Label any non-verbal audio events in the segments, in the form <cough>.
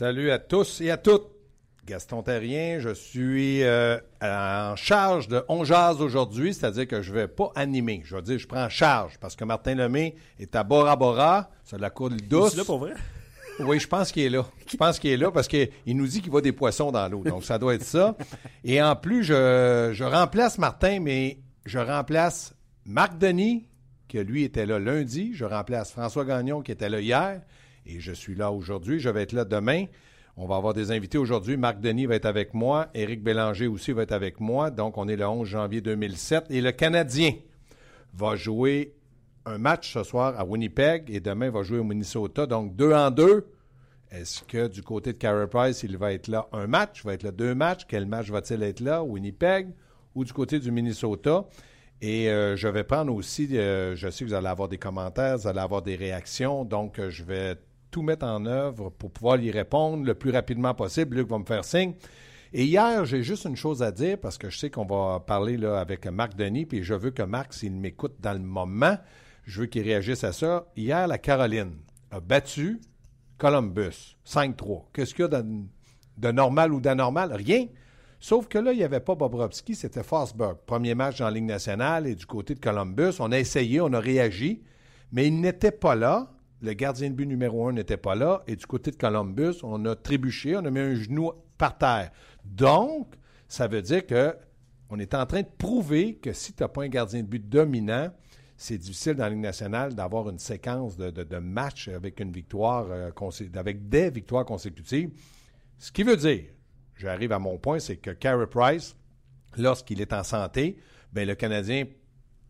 Salut à tous et à toutes. Gaston Terrien, je suis euh, en charge de On Jazz aujourd'hui, c'est-à-dire que je ne vais pas animer. Je vais dire, je prends charge parce que Martin Lemay est à Bora Bora, c'est de la cour douce. là pour vrai? <laughs> Oui, je pense qu'il est là. Je pense qu'il est là parce qu'il nous dit qu'il voit des poissons dans l'eau. Donc, ça doit être ça. Et en plus, je, je remplace Martin, mais je remplace Marc Denis, qui lui était là lundi. Je remplace François Gagnon, qui était là hier. Et je suis là aujourd'hui. Je vais être là demain. On va avoir des invités aujourd'hui. Marc Denis va être avec moi. Éric Bélanger aussi va être avec moi. Donc, on est le 11 janvier 2007. Et le Canadien va jouer un match ce soir à Winnipeg et demain va jouer au Minnesota. Donc, deux en deux. Est-ce que du côté de Carey Price, il va être là un match, va être là deux matchs? Quel match va-t-il être là? Winnipeg ou du côté du Minnesota? Et euh, je vais prendre aussi, euh, je sais que vous allez avoir des commentaires, vous allez avoir des réactions, donc euh, je vais tout mettre en œuvre pour pouvoir y répondre le plus rapidement possible. Luc va me faire signe. Et hier, j'ai juste une chose à dire parce que je sais qu'on va parler là, avec Marc Denis, puis je veux que Marc, s'il m'écoute dans le moment, je veux qu'il réagisse à ça. Hier, la Caroline a battu Columbus 5-3. Qu'est-ce qu'il y a de, normal ou d'anormal? Rien. Sauf que là, il n'y avait pas Bobrovski, c'était Forsberg. Premier match dans la Ligue nationale et du côté de Columbus. On a essayé, on a réagi, mais il n'était pas là le gardien de but numéro un n'était pas là. Et du côté de Columbus, on a trébuché, on a mis un genou par terre. Donc, ça veut dire que on est en train de prouver que si tu n'as pas un gardien de but dominant, c'est difficile dans la Ligue nationale d'avoir une séquence de, matchs avec une victoire, euh, avec des victoires consécutives. Ce qui veut dire, j'arrive à mon point, c'est que Carey Price, lorsqu'il est en santé, bien, le Canadien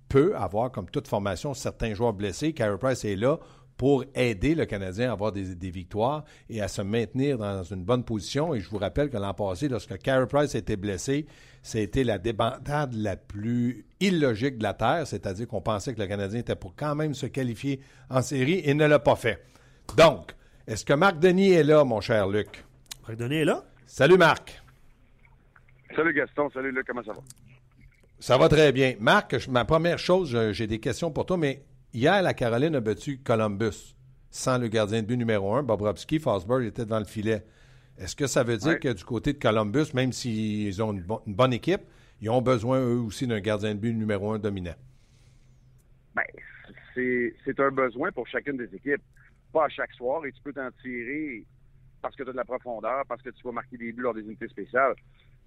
peut avoir, comme toute formation, certains joueurs blessés. Carey Price est là pour aider le Canadien à avoir des, victoires et à se maintenir dans une bonne position. Et je vous rappelle que l'an passé, lorsque Carey Price a été blessé, c'était la débandade la plus illogique de la Terre, c'est-à-dire qu'on pensait que le Canadien était pour quand même se qualifier en série et ne l'a pas fait. Donc, est-ce que Marc Denis est là, mon cher Luc? Marc Denis est là? Salut Marc. Salut Gaston, salut Luc, comment ça va? Ça va très bien. Marc, ma première chose, j'ai des questions pour toi, mais Hier, la Caroline a battu Columbus sans le gardien de but numéro un. Bobrovski, Fosberg était dans le filet. Est-ce que ça veut dire que du côté de Columbus, même s'ils ont une, bonne équipe, ils ont besoin eux aussi d'un gardien de but numéro un dominant? Bien, c'est un besoin pour chacune des équipes. Pas à chaque soir, et tu peux t'en tirer parce que tu as de la profondeur, parce que tu vas marquer des buts lors des unités spéciales.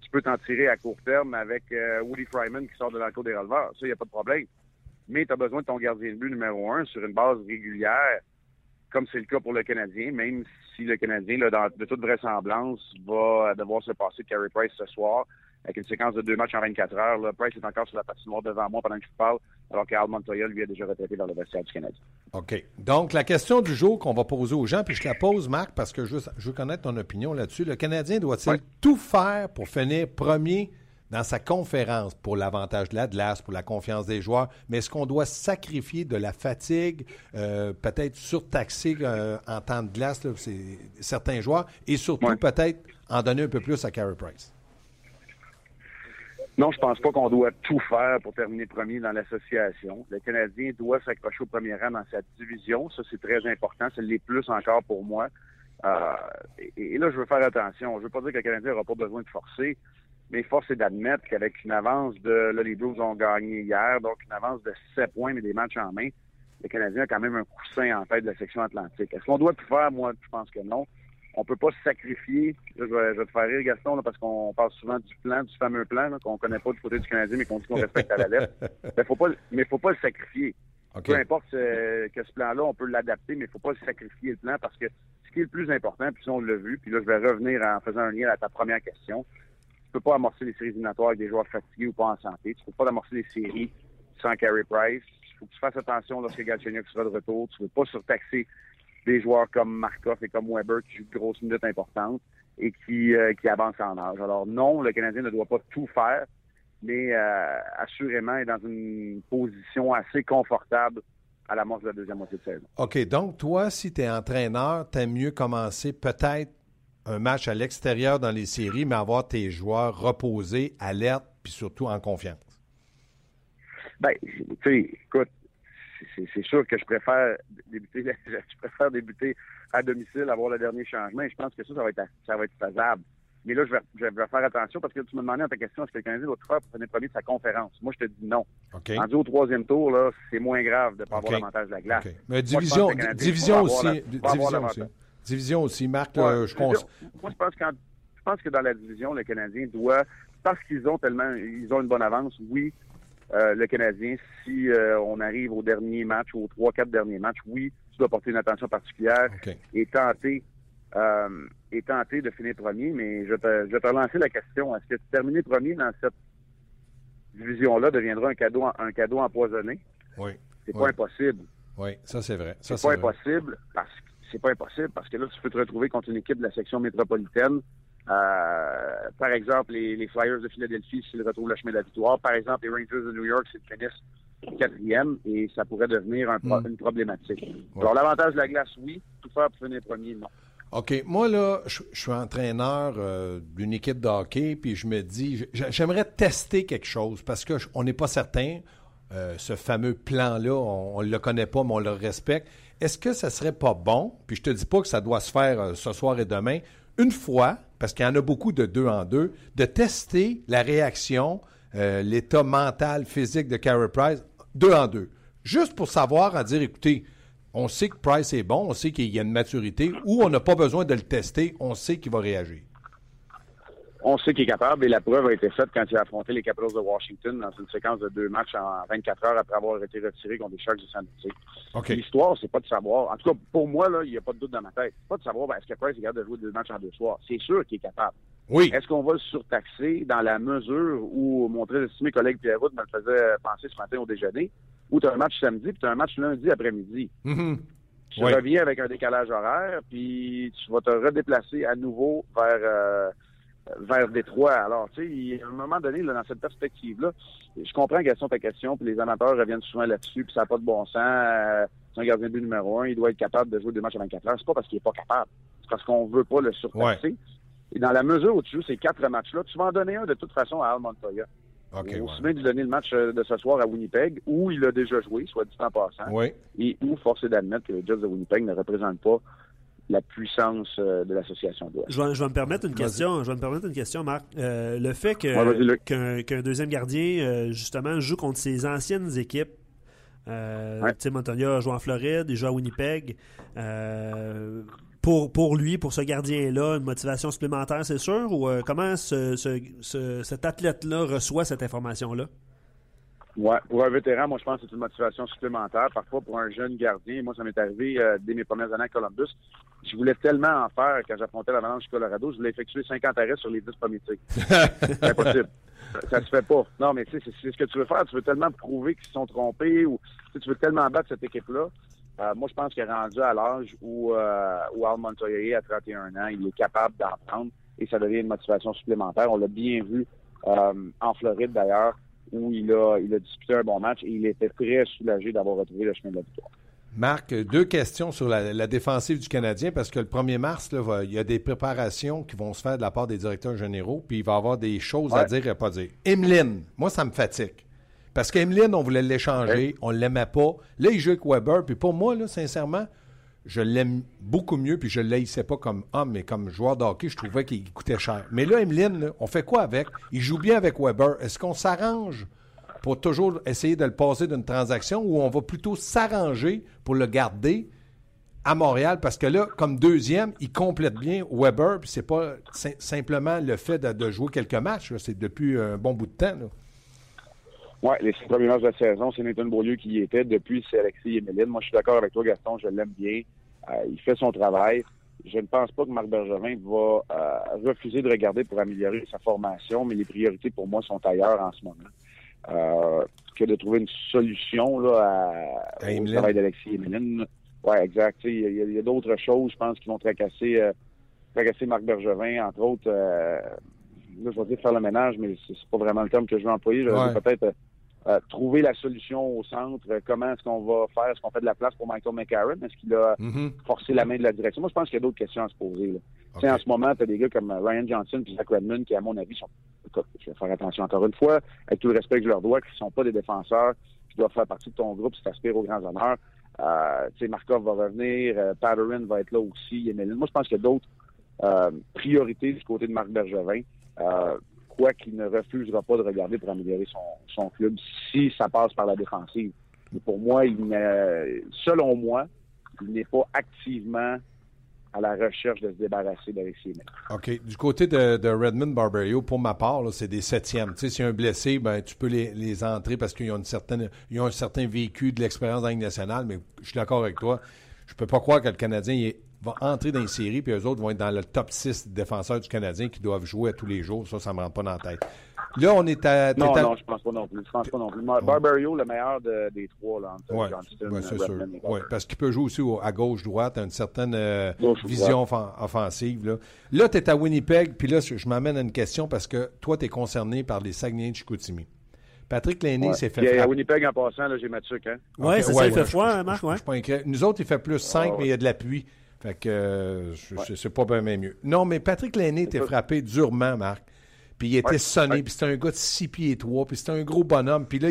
Tu peux t'en tirer à court terme avec euh, Woody Fryman qui sort de l'encours des releveurs. Ça, il n'y a pas de problème mais tu as besoin de ton gardien de but numéro un sur une base régulière, comme c'est le cas pour le Canadien, même si le Canadien, là, de toute vraisemblance, va devoir se passer de Carey Price ce soir avec une séquence de deux matchs en 24 heures. Là, Price est encore sur la patinoire devant moi pendant que je parle, alors qu'Al Montoya, lui, a déjà retraité dans le vestiaire du Canadien. OK. Donc, la question du jour qu'on va poser aux gens, puis je la pose, Marc, parce que je, veux connaître ton opinion là-dessus. Le Canadien doit-il tout faire pour finir premier dans sa conférence pour l'avantage de la glace, pour la confiance des joueurs, mais est-ce qu'on doit sacrifier de la fatigue, euh, peut-être surtaxer euh, en temps de glace certains joueurs, et surtout peut-être en donner un peu plus à Carey Price? Non, je pense pas qu'on doit tout faire pour terminer premier dans l'association. Le Canadien doit s'accrocher au premier rang dans sa division. Ça, c'est très important. C'est les plus encore pour moi. Euh, et, là, je veux faire attention. Je veux pas dire que le Canadien n'aura pas besoin de forcer. Mais force est d'admettre qu'avec une avance de. Là, les Blues ont gagné hier, donc une avance de 7 points, mais des matchs en main. Le Canadien a quand même un coussin en tête de la section atlantique. Est-ce qu'on doit tout faire? Moi, je pense que non. On peut pas se sacrifier. je, vais, te faire rire, Gaston, parce qu'on parle souvent du plan, du fameux plan, qu'on connaît pas du côté du Canadien, mais qu'on dit qu'on respecte à la lettre. <laughs> Mais faut pas, mais faut pas le sacrifier. Peu importe euh, que ce plan-là, on peut l'adapter, mais il faut pas sacrifier le plan parce que ce qui est le plus important, puis on l'a vu, puis là, je vais revenir en faisant un lien à ta première question, peux pas amorcer les séries éliminatoires avec des joueurs fatigués ou pas en santé. Tu peux pas amorcer les séries sans Carey Price. Il faut que tu fasses attention lorsque Galchenyuk sera de retour. Tu ne veux pas surtaxer des joueurs comme Markov et comme Weber qui jouent de grosses minutes importantes et qui, euh, qui avancent en âge. Alors non, le Canadien ne doit pas tout faire, mais euh, assurément est dans une position assez confortable à l'amorce de la deuxième moitié de saison. OK, donc toi, si tu es entraîneur, tu mieux commencer peut-être un match à l'extérieur dans les séries, mais avoir tes joueurs reposés, alertes, puis surtout en confiance? Ben, tu sais, écoute, c'est sûr que je préfère débuter, <laughs> je préfère débuter à domicile, avoir le dernier changement. Et je pense que ça, ça va être, ça va être faisable. Mais là, je vais, je vais faire attention parce que tu me demandais en ta question, est-ce que le Canadien doit faire pour premier de sa conférence? Moi, je te dis non. Okay. Rendu au troisième tour, là, c'est moins grave de ne pas avoir l'avantage de la glace. Mais division, division aussi. division aussi. Division aussi. Marc, je pense. Moi, je pense, quand, je pense que dans la division, le Canadien doit, parce qu'ils ont tellement, ils ont une bonne avance, oui, euh, le Canadien, si euh, on arrive au dernier match, aux trois, quatre derniers matchs, oui, tu dois porter une attention particulière et tenter euh, et tenter de finir premier. Mais je te, je te relancer la question. Est-ce que terminer premier dans cette division-là deviendra un cadeau, un cadeau empoisonné? Oui. C'est pas impossible. Oui, ça c'est vrai. C'est pas impossible parce que c'est pas impossible parce que là, tu peux te retrouver contre une équipe de la section métropolitaine euh, par exemple, les, Flyers de Philadelphie s'ils retrouvent le chemin de la victoire. Par exemple, les Rangers de New York s'ils finissent quatrième et ça pourrait devenir un hmm. une problématique. Alors, l'avantage de la glace, oui. Tout faire pour finir premier, non. OK. Moi, là, je, suis entraîneur euh, d'une équipe de hockey, puis je me dis, j'aimerais tester quelque chose parce qu'on n'est pas certain. Euh, ce fameux plan-là, on ne le connaît pas, mais on le respecte. Est-ce que ça serait pas bon, puis je te dis pas que ça doit se faire ce soir et demain, une fois, parce qu'il y en a beaucoup de deux en deux, de tester la réaction, euh, l'état mental, physique de Carey Price, deux en deux. Juste pour savoir, en dire, écoutez, on sait que Price est bon, on sait qu'il y a une maturité, ou on n'a pas besoin de le tester, on sait qu'il va réagir on sait qu'il est capable et la preuve a été faite quand il a affronté les Capitals de Washington dans une séquence de deux matchs en 24 heures après avoir été retiré contre les Sharks de San Jose. L'histoire, c'est pas de savoir. En tout cas, pour moi, là, il n'y a pas de doute dans ma tête. C'est pas de savoir ben, est-ce que Price est capable de jouer deux matchs en deux soirs? C'est sûr qu'il est capable. Oui. Est-ce qu'on va le surtaxer dans la mesure où mon très estimé collègue Pierre me le faisait penser ce matin au déjeuner, où tu as un match samedi puis tu as un match lundi après-midi? Mm-hmm. Tu reviens avec un décalage horaire, puis tu vas te redéplacer à nouveau vers euh, vers Détroit. Alors, tu sais, à un moment donné, là, dans cette perspective-là, je comprends quelles sont ta question, puis les amateurs reviennent souvent là-dessus, puis ça n'a pas de bon sens. Euh, c'est un gardien de but numéro un, il doit être capable de jouer deux matchs à 24 heures. C'est pas parce qu'il est pas capable, c'est parce qu'on veut pas le surpasser. Et dans la mesure où tu joues ces quatre matchs-là, tu vas en donner un de toute façon à Al Montoya. Okay, aussi bien de donner le match euh, de ce soir à Winnipeg, où il a déjà joué, soit dit en passant, et où, force est d'admettre que les Jets de Winnipeg ne représentent pas la puissance euh, de l'association Je vais, je vais me permettre une question. Je vais me permettre une question, Marc. Euh, le fait qu'un deuxième gardien euh, justement joue contre ses anciennes équipes. Euh, ouais. Montoya joue en Floride, il joue à Winnipeg. pour, pour lui, pour ce gardien-là, une motivation supplémentaire, c'est sûr? Ou comment ce, ce, cet athlète-là reçoit cette information-là? Ouais, pour un vétéran, moi, je pense que c'est une motivation supplémentaire. Parfois, pour un jeune gardien, moi, ça m'est arrivé euh, dès mes premières années à Columbus. Je voulais tellement en faire quand j'affrontais l'Avalanche du Colorado. Je voulais effectuer 50 arrêts sur les 10 premiers tirs. c'est impossible. <laughs> Ça, se fait pas. Non, mais tu sais, c'est ce que tu veux faire. Tu veux tellement prouver qu'ils se sont trompés ou tu veux tellement battre cette équipe-là. Euh, moi, je pense qu'il est rendu à l'âge où, euh, où Al Montoya, à 31 ans, il est capable d'en prendre et ça devient une motivation supplémentaire. On l'a bien vu euh, en Floride, d'ailleurs où il a, il a disputé un bon match et il était très soulagé d'avoir retrouvé le chemin de la victoire. Marc, deux questions sur la, défensive du Canadien, parce que le 1er mars, là, il y a des préparations qui vont se faire de la part des directeurs généraux, puis il va y avoir des choses à dire et à pas dire. Emeline, moi, ça me fatigue. Parce qu'Emeline, on voulait l'échanger, on ne l'aimait pas. Là, il joue avec Weber, puis pour moi, là, sincèrement, je l'aime beaucoup mieux, puis je ne l'haïssais pas comme homme, mais comme joueur de hockey, je trouvais qu'il coûtait cher. Mais là, Emeline, on fait quoi avec? Il joue bien avec Weber. Est-ce qu'on s'arrange pour toujours essayer de le passer d'une transaction ou on va plutôt s'arranger pour le garder à Montréal? Parce que là, comme deuxième, il complète bien Weber, puis c'est pas simplement le fait de, jouer quelques matchs, c'est depuis un bon bout de temps. Oui, les six premiers matchs de la saison, c'est Nathan Beaulieu qui y était. Depuis, c'est Alexis Emeline. Moi, je suis d'accord avec toi, Gaston, je l'aime bien. Euh, il fait son travail. je ne pense pas que Marc Bergevin va euh, refuser de regarder pour améliorer sa formation, mais les priorités pour moi sont ailleurs en ce moment. Euh, que de trouver une solution là, à, au travail d'Alexis Emeline. Oui, exact. Il y a, d'autres choses, je pense, qui vont tracasser, euh, tracasser Marc Bergevin, entre autres. Là, je vais dire faire le ménage, mais c'est pas vraiment le terme que je veux employer. Je vais peut-être euh, trouver la solution au centre. Euh, comment est-ce qu'on va faire? Est-ce qu'on fait de la place pour Michael McCarron? Est-ce qu'il a mm-hmm. forcé la main de la direction? Moi, je pense qu'il y a d'autres questions à se poser. Là. En ce moment, tu as des gars comme Ryan Johnson et Zach Redmond qui, à mon avis, sont. je vais faire attention encore une fois, avec tout le respect que je leur dois, qui ne sont pas des défenseurs, qui doivent faire partie de ton groupe si tu aspires aux grands honneurs. Euh, tu sais, Markov va revenir, euh, Patterson va être là aussi, Moi, je pense qu'il y a d'autres euh, priorités du côté de Marc Bergevin. Quoi qu'il ne refusera pas de regarder pour améliorer son, club si ça passe par la défensive. Mais pour moi, selon moi, il n'est pas activement à la recherche de se débarrasser d'Alexis OK. Du côté de, Redmond Barbario, pour ma part, c'est des septièmes. Tu sais, si un blessé, ben, tu peux les, entrer parce qu'ils ont ont un certain vécu de l'expérience dans la nationale, mais je suis d'accord avec toi. Je peux pas croire que le Canadien est va entrer dans une série, puis eux autres vont être dans le top 6 défenseurs du Canadien qui doivent jouer à tous les jours. Ça, ça me rentre pas dans la tête. Là, on est à. Non, non, je pense pas non plus. Je pense pas non plus. Barbario, le meilleur des trois, là, entre ouais, ouais, c'est sûr. Oui, parce qu'il peut jouer aussi à gauche-droite, une certaine euh, vision offensive. Là, là tu es à Winnipeg, puis là, je m'amène à une question parce que toi, tu es concerné par les Saguenay de Chicoutimi. Patrick Lainé s'est fait frapper. À Winnipeg, en passant, j'ai Mathieu. Hein? Oui, c'est ça, il fait froid, hein, Marc. Ouais. Nous autres, il fait plus 5, ah, mais il y a de la pluie. Fait que euh, c'est pas bien mieux. Non, mais Patrick Lainé était frappé durement, Marc. Puis il était sonné, puis c'était un gars de 6 pieds 3, puis c'était un gros bonhomme. Puis là,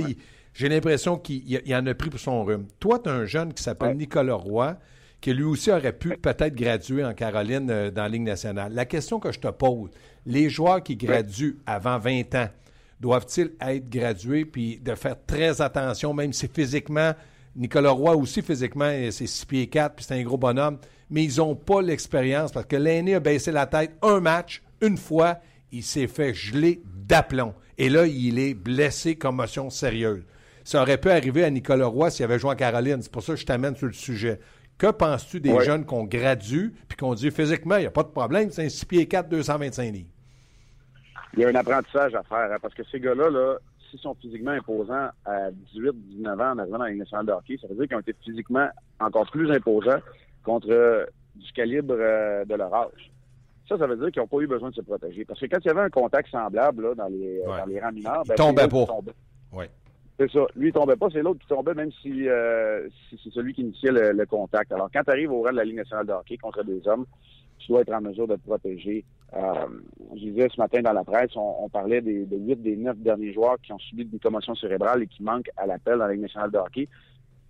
j'ai l'impression qu'il en a pris pour son rhume. Toi, tu as un jeune qui s'appelle Nicolas Roy, qui lui aussi aurait pu peut-être graduer en Caroline euh, dans la Ligue nationale. La question que je te pose, les joueurs qui graduent avant 20 ans, doivent-ils être gradués puis de faire très attention, même si physiquement, Nicolas Roy aussi physiquement, c'est 6 pieds 4, puis c'est un gros bonhomme mais ils n'ont pas l'expérience parce que l'aîné a baissé la tête un match, une fois, il s'est fait geler d'aplomb. Et là, il est blessé, commotion sérieuse. Ça aurait pu arriver à Nicolas Roy s'il avait joué en Caroline. C'est pour ça que je t'amène sur le sujet. Que penses-tu des jeunes qu'on gradue puis qu'on dit physiquement, il n'y a pas de problème, c'est un 6 pieds 4, 225 livres? Il y a un apprentissage à faire hein, parce que ces gars-là, là, s'ils sont physiquement imposants à 18, 19 ans en arrivant dans la nationale de hockey, ça veut dire qu'ils ont été physiquement encore plus imposants contre euh, du calibre euh, de leur âge. Ça, ça veut dire qu'ils n'ont pas eu besoin de se protéger. Parce que quand il y avait un contact semblable là, dans, les, euh, dans les rangs mineurs, ben, tombait pas. Oui. C'est ça. Lui, il tombait pas, c'est l'autre qui tombait, même si, si c'est celui qui initiait le, contact. Alors, quand tu arrives au rang de la Ligue nationale de hockey contre des hommes, tu dois être en mesure de te protéger. je disais ce matin dans la presse, on, parlait des, de 8 des 9 derniers joueurs qui ont subi une commotion cérébrale et qui manquent à l'appel dans la Ligue nationale de hockey.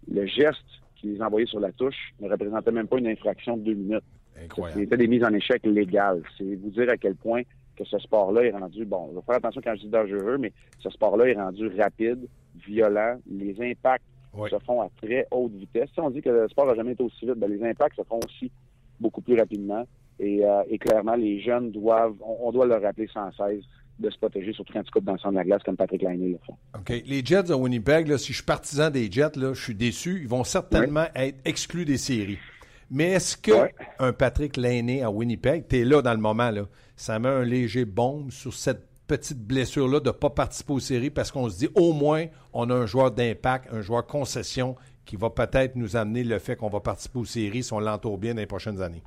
Le geste qui les envoyait sur la touche ne représentait même pas une infraction de deux minutes. Incroyable. C'était des mises en échec légales. C'est vous dire à quel point que ce sport-là est rendu, bon, je vais faire attention quand je dis dangereux, mais ce sport-là est rendu rapide, violent. Les impacts se font à très haute vitesse. Si on dit que le sport n'a jamais été aussi vite, ben, les impacts se font aussi beaucoup plus rapidement. Et, euh, clairement, les jeunes doivent, on, doit leur rappeler sans cesse de se protéger, surtout quand tu coupes dans le centre de la glace comme Patrick Lainé le fait. OK. Les Jets de Winnipeg, là, si je suis partisan des Jets, là, je suis déçu. Ils vont certainement être exclus des séries. Mais est-ce que un Patrick Lainé à Winnipeg, tu es là dans le moment, là, ça met un léger bombe sur cette petite blessure-là de ne pas participer aux séries parce qu'on se dit au moins on a un joueur d'impact, un joueur concession qui va peut-être nous amener le fait qu'on va participer aux séries si on l'entoure bien dans les prochaines années?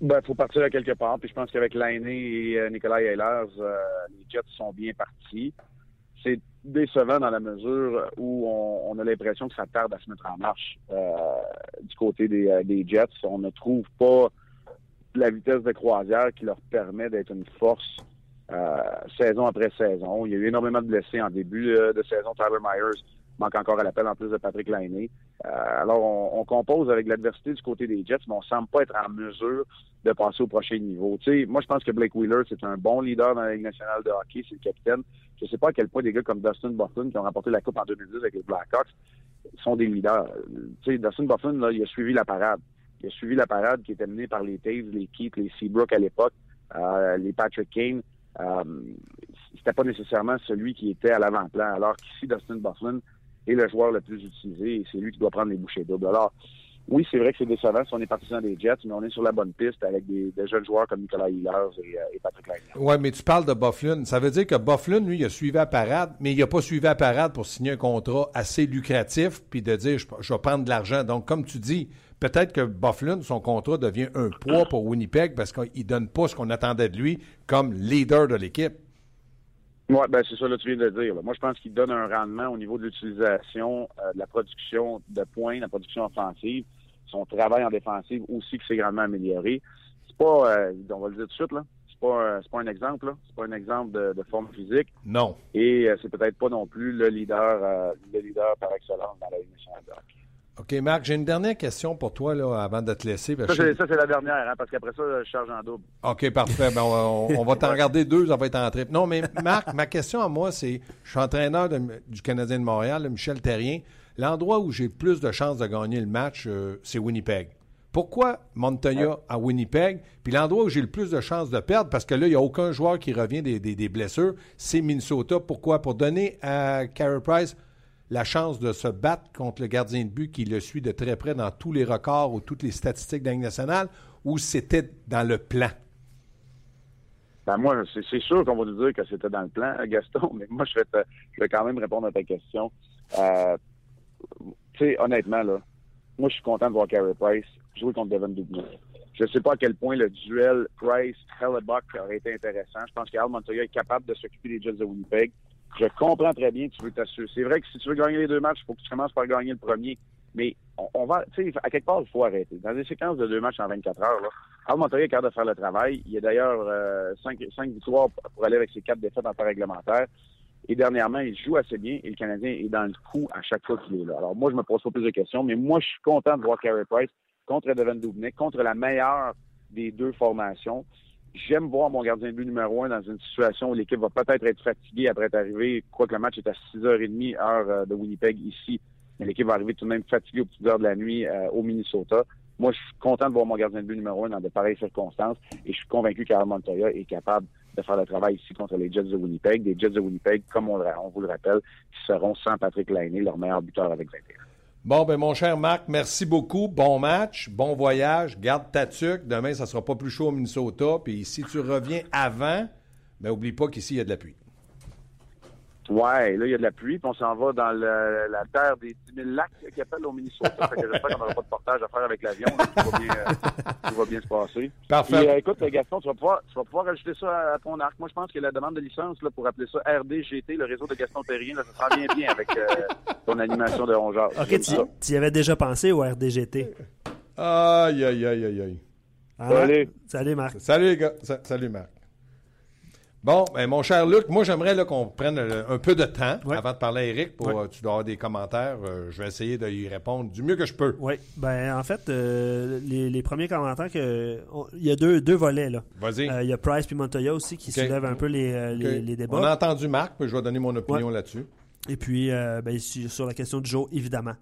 Ben, faut partir à quelque part. Puis je pense qu'avec Lainé et euh, Nicolas Ehlers, euh, les Jets sont bien partis. C'est décevant dans la mesure où on, a l'impression que ça tarde à se mettre en marche euh, du côté des, Jets. On ne trouve pas la vitesse de croisière qui leur permet d'être une force saison après saison. Il y a eu énormément de blessés en début de saison. Tyler Myers manque encore à l'appel en plus de Patrick Lainé. Euh, alors, on, compose avec l'adversité du côté des Jets, mais on semble pas être en mesure de passer au prochain niveau. Tu moi, je pense que Blake Wheeler, c'est un bon leader dans la Ligue nationale de hockey, c'est le capitaine. Je sais pas à quel point des gars comme Dustin Bufflin, qui ont remporté la Coupe en 2010 avec les Blackhawks, sont des leaders. Tu Dustin Bufflin, là, il a suivi la parade. Il a suivi la parade qui était menée par les Taves, les Keith, les Seabrook à l'époque, euh, les Patrick Kane. Euh, c'était pas nécessairement celui qui était à l'avant-plan. Alors qu'ici, Dustin Bufflin, est le joueur le plus utilisé et c'est lui qui doit prendre les bouchées doubles. Alors, oui, c'est vrai que c'est décevant si on est partisan des Jets, mais on est sur la bonne piste avec des, jeunes joueurs comme Nicolas Hillers et, euh, Patrick Lagnan. Oui, mais tu parles de Bufflin. Ça veut dire que Bufflin, lui, il a suivi à parade, mais il n'a pas suivi à parade pour signer un contrat assez lucratif puis de dire je, je vais prendre de l'argent. Donc, comme tu dis, peut-être que Bufflin, son contrat devient un poids pour Winnipeg parce qu'il ne donne pas ce qu'on attendait de lui comme leader de l'équipe. Oui, ben c'est ça, là, tu viens de dire. Moi, je pense qu'il donne un rendement au niveau de l'utilisation euh, de la production de points, de la production offensive. Son travail en défensive aussi qui s'est grandement amélioré. C'est pas, euh, on va le dire tout de suite, là, c'est pas, euh, pas un exemple, là. C'est pas un exemple de, forme physique. Non. Et c'est peut-être pas non plus le leader, le leader par excellence dans la Ligue nationale OK, Marc, j'ai une dernière question pour toi là, avant de te laisser. ça, c'est la dernière, hein, parce qu'après ça, je charge en double. OK, parfait. Ben, on, va t'en regarder deux, ça va être en trip. Non, mais Marc, ma question à moi, c'est je suis entraîneur du Canadien de Montréal, Michel Terrien. L'endroit où j'ai plus de chances de gagner le match, euh, c'est Winnipeg. Pourquoi Montoya à Winnipeg? Puis l'endroit où j'ai le plus de chances de perdre, parce que là, il n'y a aucun joueur qui revient des, des blessures, c'est Minnesota. Pourquoi? Pour donner à Carey Price la chance de se battre contre le gardien de but qui le suit de très près dans tous les records ou toutes les statistiques de nationale ou c'était dans le plan? Ben moi, c'est sûr qu'on va nous dire que c'était dans le plan, <laughs> Gaston, mais moi, je vais, vais quand même répondre à ta question. Euh, tu sais, honnêtement, là, moi, je suis content de voir Carey Price jouer contre Devin Dubny. Je ne sais pas à quel point le duel Price-Hellebuck aurait été intéressant. Je pense qu'Al Montoya est capable de s'occuper des Jets de Winnipeg. Je comprends très bien que tu veux t'assurer. C'est vrai que si tu veux gagner les deux matchs, il faut que tu commences par gagner le premier. Mais on, va, tu sais, à quelque part, il faut arrêter. Dans des séquences de deux matchs en 24 heures, là, Al Montoya est capable de faire le travail. Il y a d'ailleurs euh, cinq, victoires pour aller avec ses quatre défaites en temps réglementaire. Et dernièrement, il joue assez bien et le Canadien est dans le coup à chaque fois qu'il est là. Alors moi, je me pose pas plus de questions, mais moi, je suis content de voir Carey Price contre Devin Dubnik, contre la meilleure des deux formations. J'aime voir mon gardien de but numéro un dans une situation où l'équipe va peut-être être fatiguée après être arrivée, quoique le match est à 6h30 heure euh, de Winnipeg ici, mais l'équipe va arriver tout de même fatiguée aux petites heures de la nuit euh, au Minnesota. Moi, je suis content de voir mon gardien de but numéro un dans de pareilles circonstances et je suis convaincu qu'Aaron Montoya est capable de faire le travail ici contre les Jets de Winnipeg. Des Jets de Winnipeg, comme on, vous le rappelle, qui seront sans Patrick Lainé, leur meilleur buteur avec 21. Bon, ben mon cher Marc, merci beaucoup. Bon match, bon voyage. Garde ta tuque. Demain, ça sera pas plus chaud au Minnesota. Puis si tu reviens avant, ben oublie pas qu'ici, il y a de la pluie. Ouais, là, il y a de la pluie, puis on s'en va dans la terre des 10 000 lacs qui appelle au Minnesota. fait que j'espère qu'on n'aura pas de portage à faire avec l'avion. Tout, va bien, euh, va bien se passer. Parfait. Euh, écoute, Gaston, tu vas, pouvoir, tu vas pouvoir ajouter ça à ton arc. Moi, je pense que la demande de licence là, pour appeler ça RDGT, le réseau de Gaston Terrien, ça sera bien bien avec euh, ton animation de rongeur. OK, tu y avais déjà pensé au RDGT? Aïe, aïe, aïe, aïe, aïe. Ah, salut. Salut, Marc. Salut, les gars. Salut, Marc. Bon, ben, mon cher Luc, moi j'aimerais qu'on prenne un peu de temps avant de parler à Eric pour euh, tu dois avoir des commentaires. Euh, je vais essayer de y répondre du mieux que je peux. Oui, ben en fait, euh, les, premiers commentaires que il y a deux, deux volets là. Vas-y. Il y a Price puis Montoya aussi qui soulèvent un peu les, les, débats. On a entendu Marc, mais je vais donner mon opinion là-dessus. Et puis, ben, sur la question du jour, évidemment.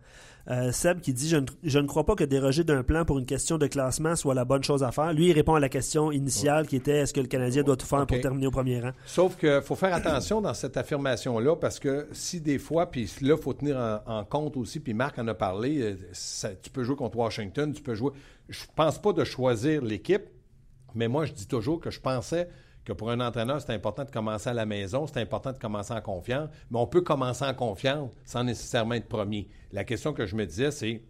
Euh, Seb qui dit je ne, je ne, crois pas que déroger d'un plan pour une question de classement soit la bonne chose à faire. Lui, il répond à la question initiale qui était est-ce que le Canadien doit tout faire pour terminer au premier rang? Sauf qu'il faut faire attention dans cette affirmation-là parce que si des fois, puis là, il faut tenir en, compte aussi, puis Marc en a parlé, euh, tu peux jouer contre Washington, tu peux jouer. Je pense pas de choisir l'équipe, mais moi, je dis toujours que je pensais que pour un entraîneur, c'est important de commencer à la maison, c'est important de commencer en confiance, mais on peut commencer en confiance sans nécessairement être premier. La question que je me disais, c'est,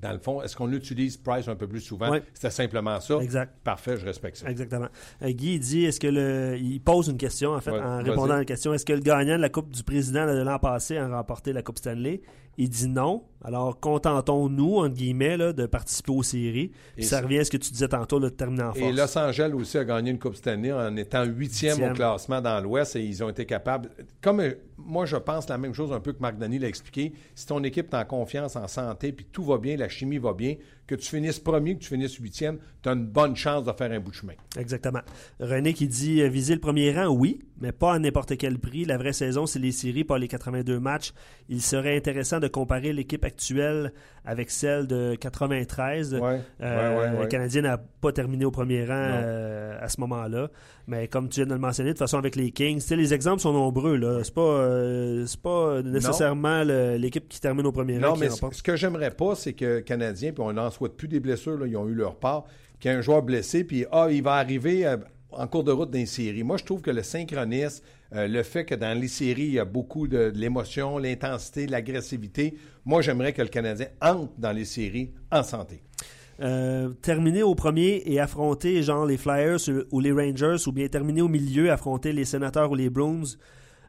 dans le fond, est-ce qu'on utilise Price un peu plus souvent? C'était simplement ça. Exact. Parfait, je respecte ça. Exactement. Euh, Guy, il dit, est-ce que le. Il pose une question, en fait, en répondant à la question. Est-ce que le gagnant de la Coupe du Président de l'an passé a remporté la Coupe Stanley? Il dit non. Alors, contentons-nous, entre guillemets, de participer aux séries. Puis ça revient à ce que tu disais tantôt, de terminer en force. Et Los Angeles aussi a gagné une Coupe Stanley en étant huitième au classement dans l'Ouest et ils ont été capables. Comme euh, moi, je pense la même chose un peu que Marc Denis l'a expliqué. Si ton équipe est en confiance, en santé, puis tout va bien, la chimie va bien, que tu finisses premier, que tu finisses huitième, tu as une bonne chance de faire un bout de chemin. Exactement. René qui dit euh, viser le premier rang, oui, mais pas à n'importe quel prix. La vraie saison, c'est les séries, pas les 82 matchs. Il serait intéressant de comparer l'équipe actuelle avec celle de 93. Euh, le Canadien n'a pas terminé au premier rang euh, à ce moment-là. Mais comme tu viens de le mentionner, de toute façon, avec les Kings, les exemples sont nombreux. Ce n'est pas, pas nécessairement l'équipe qui termine au premier rang. Non, mais ce que j'aimerais pas, c'est que Canadien, puis on n'en souhaite plus des blessures, ils ont eu leur part, qu'il y a un joueur blessé, puis ah, il va arriver euh, en cours de route dans les séries. Moi, je trouve que le synchronisme, euh, le fait que dans les séries, il y a beaucoup de, l'émotion, l'intensité, l'agressivité, moi, j'aimerais que le Canadien entre dans les séries en santé. Euh, terminer au premier et affronter genre les Flyers ou les Rangers, ou bien terminer au milieu, affronter les Sénateurs ou les Bruins,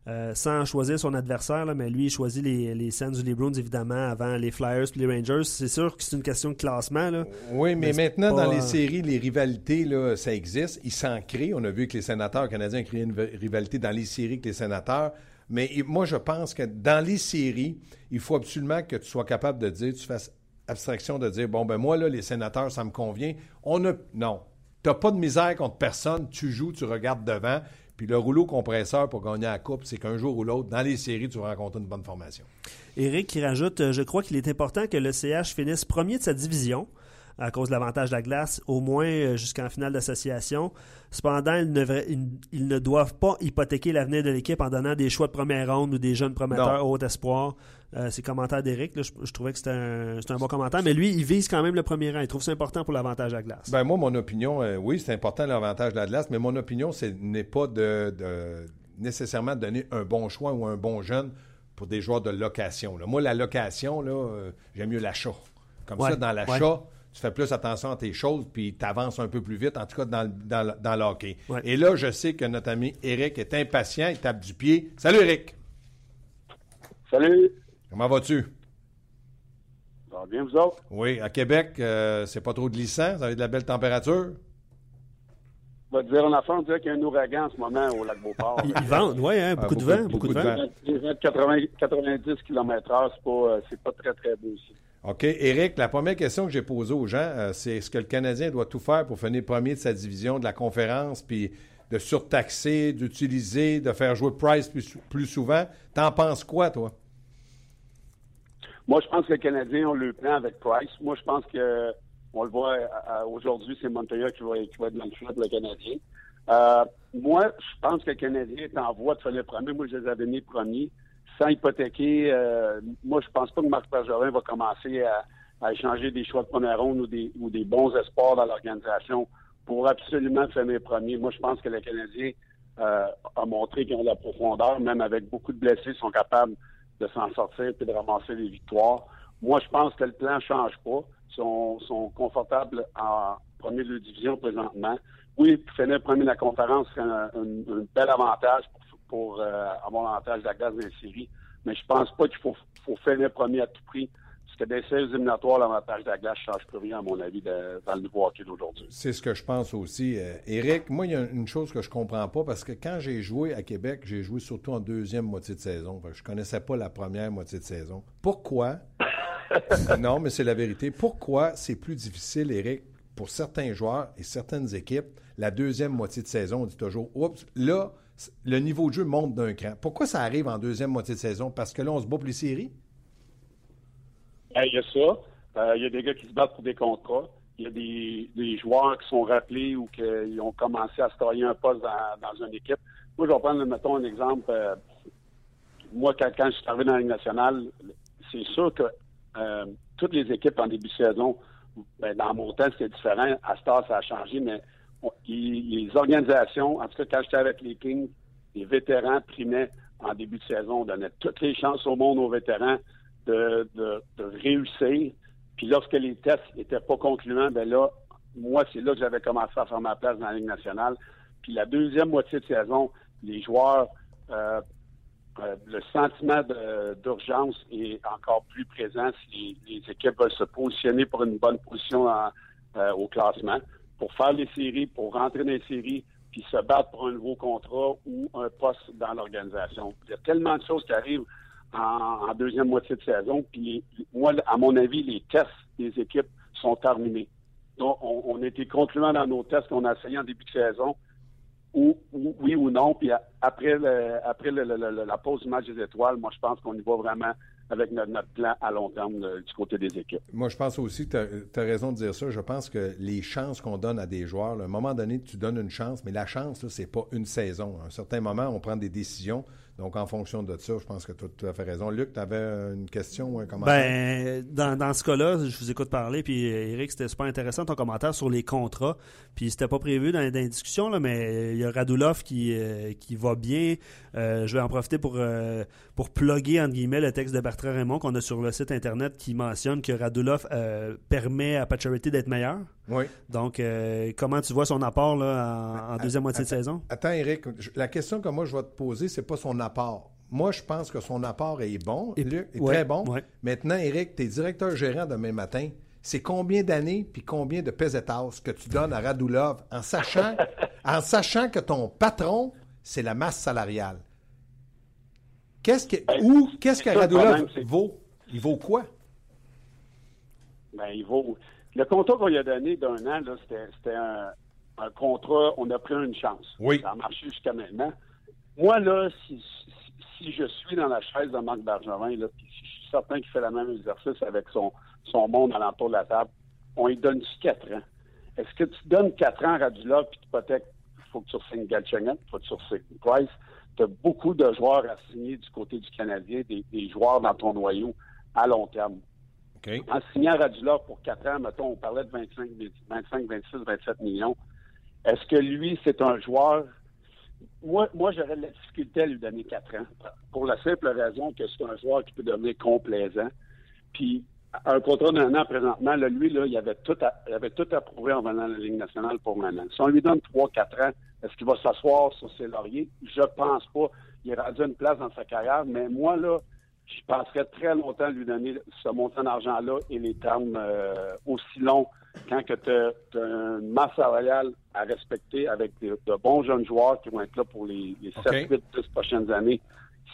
euh, sans choisir son adversaire, mais lui, il choisit les, les Sens ou les Bruins, évidemment, avant les Flyers et les Rangers. C'est sûr que c'est une question de classement. Là. Oui, mais, maintenant, dans les séries, les rivalités, là, ça existe. Ils s'en créent. On a vu que les sénateurs canadiens ont créé une rivalité dans les séries que les sénateurs. Mais moi, je pense que dans les séries, il faut absolument que tu sois capable de dire, tu fasses abstraction de dire, bon, ben moi, là, les sénateurs, ça me convient. On a... Non. Tu n'as pas de misère contre personne. Tu joues, tu regardes devant. Puis le rouleau compresseur pour gagner la Coupe, c'est qu'un jour ou l'autre, dans les séries, tu vas rencontrer une bonne formation. Éric qui rajoute euh, Je crois qu'il est important que le CH finisse premier de sa division à cause de l'avantage de la glace, au moins euh, jusqu'en finale d'association. Cependant, ils ne, ils, ne, doivent pas hypothéquer l'avenir de l'équipe en donnant des choix de première ronde ou des jeunes prometteurs haut espoir. Euh, c'est commentaire d'Éric, je, trouvais que c'était un, un, bon commentaire, mais lui, il vise quand même le premier rang. Il trouve ça important pour l'avantage de la glace. Ben moi, mon opinion, euh, oui, c'est important l'avantage de la glace, mais mon opinion, ce n'est pas de, nécessairement donner un bon choix ou un bon jeune pour des joueurs de location. Moi, la location, là, j'aime mieux l'achat. Comme ça, dans l'achat, tu fais plus attention à tes choses, puis tu avances un peu plus vite, en tout cas dans, dans, dans l'hockey. Et là, je sais que notre ami Eric est impatient, il tape du pied. Salut Eric! Salut! Comment vas-tu? Ça va bien, vous autres? Oui, à Québec, euh, c'est pas trop glissant, ça avez de la belle température? On va te dire, en affaire, on dirait qu'il y a un ouragan en ce moment au lac Beauport. <laughs> Il vente, oui, hein, beaucoup, de vent. Beaucoup, de vent. 90 km/h, c'est pas, euh, pas très, très beau ici. OK? Éric, la première question que j'ai posée aux gens, euh, c'est est-ce que le Canadien doit tout faire pour finir premier de sa division de la conférence, puis de surtaxer, d'utiliser, de faire jouer Price plus, souvent? T'en penses quoi, toi? Moi, je pense que les Canadiens ont le plan avec Price. Moi, je pense que on le voit euh, aujourd'hui, c'est Montoya qui va, être dans le choix de le Canadien. Euh, moi, je pense que le Canadien est en voie de finir premier. Moi, je les avais mis premiers sans hypothéquer, euh, moi, je pense pas que Marc Bergerin va commencer à, échanger des choix de première ronde ou des, bons espoirs dans l'organisation pour absolument finir premier. Moi, je pense que les Canadiens euh, a montré qu'ils ont de la profondeur, même avec beaucoup de blessés, sont capables de s'en sortir et de ramasser des victoires. Moi, je pense que le plan ne change pas. Ils sont, sont confortables en premier de division présentement. Oui, finir premier de la conférence c'est un, bel avantage pour pour euh, avoir l'avantage de la glace dans les séries. Mais je pense pas qu'il faut, faut finir premier à tout prix. Parce que des séries éliminatoires, l'avantage de la glace ne change plus rien, à mon avis, dans le nouveau hockey d'aujourd'hui. C'est ce que je pense aussi. Euh, Éric, moi, il y a une chose que je comprends pas, parce que quand j'ai joué à Québec, j'ai joué surtout en deuxième moitié de saison. Je connaissais pas la première moitié de saison. Pourquoi? <laughs> non, mais c'est la vérité. Pourquoi c'est plus difficile, Éric, pour certains joueurs et certaines équipes, la deuxième moitié de saison, on dit toujours, oups, là, le niveau de jeu monte d'un cran. Pourquoi ça arrive en deuxième moitié de saison? Parce que là, on se bat pour les séries? Il y a ça. Euh, il y a des gars qui se battent pour des contrats. Il y a des, joueurs qui sont rappelés ou qui ont commencé à se tailler un poste dans, une équipe. Moi, je vais prendre, mettons, un exemple. Euh, moi, quand, je suis arrivé dans la Ligue nationale, c'est sûr que euh, toutes les équipes en début de saison, ben, dans mon temps, c'était différent. À temps, ça a changé, mais les organisations, en tout cas quand j'étais avec les Kings, les vétérans primaient en début de saison. On donnait toutes les chances au monde aux vétérans de, réussir. Puis lorsque les tests n'étaient pas concluants, ben là, moi, c'est là que j'avais commencé à faire ma place dans la Ligue nationale. Puis la deuxième moitié de saison, les joueurs, euh, euh, le sentiment d'urgence est encore plus présent si les, équipes veulent se positionner pour une bonne position euh, au classement pour faire les séries, pour rentrer dans les séries, puis se battre pour un nouveau contrat ou un poste dans l'organisation. Il y a tellement de choses qui arrivent en, deuxième moitié de saison. Puis moi, à mon avis, les tests des équipes sont terminés. Donc, on, a été concluants dans nos tests qu'on a essayé en début de saison, ou, oui ou non. Puis après, après la pause du match des étoiles, moi, je pense qu'on y va vraiment avec notre, plan à long terme du côté des équipes. Moi, je pense aussi tu as, raison de dire ça. Je pense que les chances qu'on donne à des joueurs, à un moment donné, tu donnes une chance, mais la chance, ce n'est pas une saison. À un certain moment, on prend des décisions. Donc, en fonction de ça, je pense que tu as tout à fait raison. Luc, tu avais une question ou un commentaire? Ben, dans, dans ce cas-là, je vous écoute parler, puis Eric, c'était super intéressant ton commentaire sur les contrats. Puis c'était pas prévu dans, dans les discussions, là, mais il y a Radulov qui, euh, qui va bien. Euh, je vais en profiter pour, euh, pour plugger, entre guillemets, le texte de Bertrand Raymond qu'on a sur le site Internet qui mentionne que Radulov permet à Pacharity d'être meilleur. Oui. Donc, comment tu vois son apport là, en, deuxième moitié de saison? Attends, Eric, la question que moi je vais te poser, c'est pas son apport. Moi, je pense que son apport est bon, est très bon. Maintenant, Eric, tu es directeur gérant demain matin. C'est combien d'années puis combien de pesetas que tu donnes à Radulov en sachant, <laughs> en sachant que ton patron, c'est la masse salariale? Qu'est-ce que, ben, qu'est-ce que Radulov vaut? Il vaut quoi? Ben, il vaut. Le contrat qu'on lui a donné d'un an, c'était un, un, contrat, on a pris une chance. Oui. Ça a marché jusqu'à maintenant. Moi, là, si, si je suis dans la chaise de Marc Bergevin, là, puis je suis certain qu'il fait le même exercice avec son, son monde alentour de la table, on lui donne 4 ans. Est-ce que tu donnes 4 ans à Radulov puis tu peut-être faut que tu signes il faut que tu signes Price. Tu as beaucoup de joueurs à signer du côté du Canadien, des, joueurs dans ton noyau à long terme. En signant Radulov pour 4 ans, mettons, on parlait de 25, 25 26, 27 millions. Est-ce que lui, c'est un joueur moi, moi j'aurais de la difficulté à lui donner 4 ans. Pour la simple raison que c'est un joueur qui peut devenir complaisant. Puis, un contrat d'un an présentement, lui, là, il avait tout à, il avait tout approuvé en venant à la Ligue nationale pour maintenant. Si on lui donne 3-4 ans, est-ce qu'il va s'asseoir sur ses lauriers? Je pense pas. Il est rendu une place dans sa carrière, mais moi, là, je penserais très longtemps lui donner ce montant d'argent-là et les termes euh, aussi longs quand tu as, une masse salariale à respecter avec de, bons jeunes joueurs qui vont être là pour les, les 7, 8, 10 prochaines années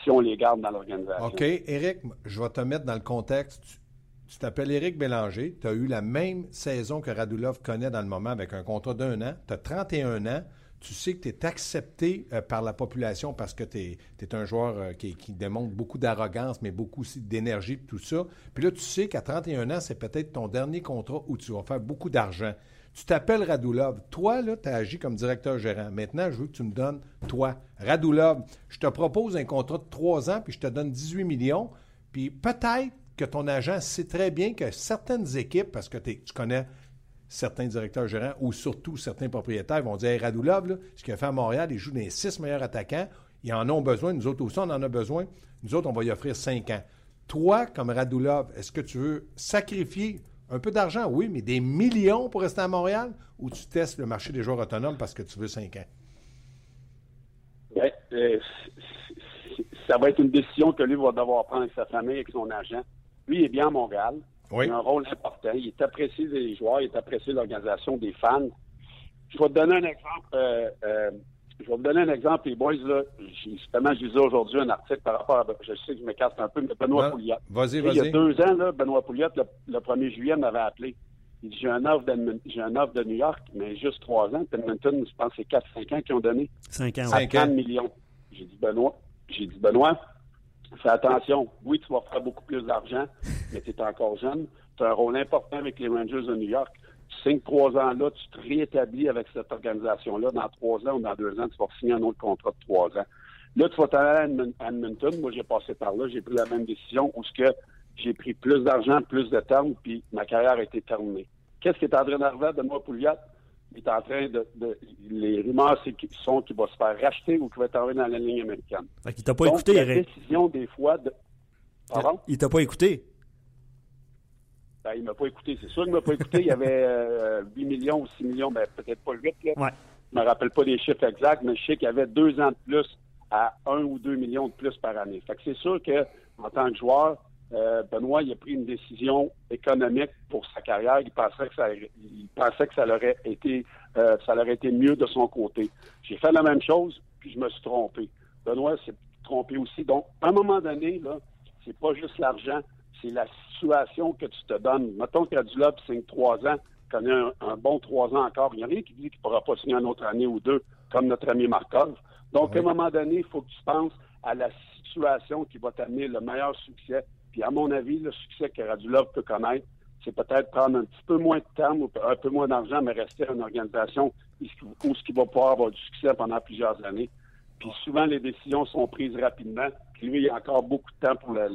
si on les garde dans l'organisation. OK. Eric, je vais te mettre dans le contexte. Tu t'appelles Éric Bélanger. Tu as eu la même saison que Radulov connaît dans le moment avec un contrat d'un an. Tu as 31 ans tu sais que tu es accepté euh, par la population parce que tu es, un joueur euh, qui, démontre beaucoup d'arrogance, mais beaucoup aussi d'énergie, tout ça. Puis là, tu sais qu'à 31 ans, c'est peut-être ton dernier contrat où tu vas faire beaucoup d'argent. Tu t'appelles Radulov. Toi, là, tu as agi comme directeur gérant. Maintenant, je veux que tu me donnes, toi, Radulov, je te propose un contrat de trois ans, puis je te donne 18 millions. Puis peut-être que ton agent sait très bien que certaines équipes, parce que tu connais certains directeurs gérants ou surtout certains propriétaires vont dire hey, Radulov, ce qu'il a fait à Montréal, il joue dans les six meilleurs attaquants. Ils en ont besoin. Nous autres aussi, on en a besoin. Nous autres, on va y offrir cinq ans. Toi, comme Radulov, est-ce que tu veux sacrifier un peu d'argent, oui, mais des millions pour rester à Montréal? Ou tu testes le marché des joueurs autonomes parce que tu veux cinq ans? Bien, euh, ça va être une décision que lui va devoir prendre avec sa famille, avec son agent. Lui, il est bien à Montréal. Il a un rôle important. Il est apprécié des joueurs, il est apprécié de l'organisation, des fans. Je vais te donner un exemple. Euh, euh, je vais vous donner un exemple, les boys, là. Justement, je lisais aujourd'hui un article par rapport à. Je sais que je me casse un peu, mais Benoît Pouliot. Vas-y, vas-y. Il y a deux ans, là, Benoît Pouliot, le, 1er juillet, m'avait appelé. Il dit J'ai un offre j'ai un offre de New York, mais juste trois ans. Edmonton, je pense que c'est 4-5 ans qui ont donné. 5 ans, 5 ans. millions. J'ai dit Benoît, j'ai dit Benoît, fais attention. Oui, tu vas faire beaucoup plus d'argent, mais tu es encore jeune. Tu as un rôle important avec les Rangers de New York. Tu signes trois ans là, tu te réétablis avec cette organisation-là. Dans trois ans ou dans deux ans, tu vas signer un autre contrat de trois ans. Là, tu vas t'aller à Edmonton. Moi, j'ai passé par là. J'ai pris la même décision où ce que j'ai pris plus d'argent, plus de termes, puis ma carrière a été terminée. Qu'est-ce qui est en train de moi, Pouliot? Il est en train de, les rumeurs sont qu'il va se faire racheter ou qu'il va être arrivé dans la ligne américaine. Fait il t'a pas écouté, la décision des fois de... Pardon? Il t'a pas écouté. Ben, il m'a pas écouté. C'est sûr qu'il m'a pas écouté. Il y avait 8 euh, millions ou 6 millions, mais peut-être pas 8. Là. Ouais. Je me rappelle pas des chiffres exacts, mais je sais qu'il y avait deux ans de plus à 1 ou 2 millions de plus par année. Fait que c'est sûr que en tant que joueur, euh, Benoît, il a pris une décision économique pour sa carrière. Il pensait que ça, il pensait que ça aurait été, euh, ça aurait été mieux de son côté. J'ai fait la même chose, puis je me suis trompé. Benoît s'est trompé aussi. Donc, à un moment donné, là, c'est pas juste l'argent, c'est la situation que tu te donnes. Mettons que Radulov signe trois ans, connaît un, un, bon trois ans encore. Il n'y a rien qui dit qu'il ne pourra pas signer une autre année ou deux, comme notre ami Markov. Donc, à un moment donné, il faut que tu penses à la situation qui va t'amener le meilleur succès puis, à mon avis, le succès que Radulov peut connaître, c'est peut-être prendre un petit peu moins de temps ou un peu moins d'argent, mais rester une organisation où ce qui va pouvoir avoir du succès pendant plusieurs années. Puis souvent, les décisions sont prises rapidement. Puis lui, il a encore beaucoup de temps pour la,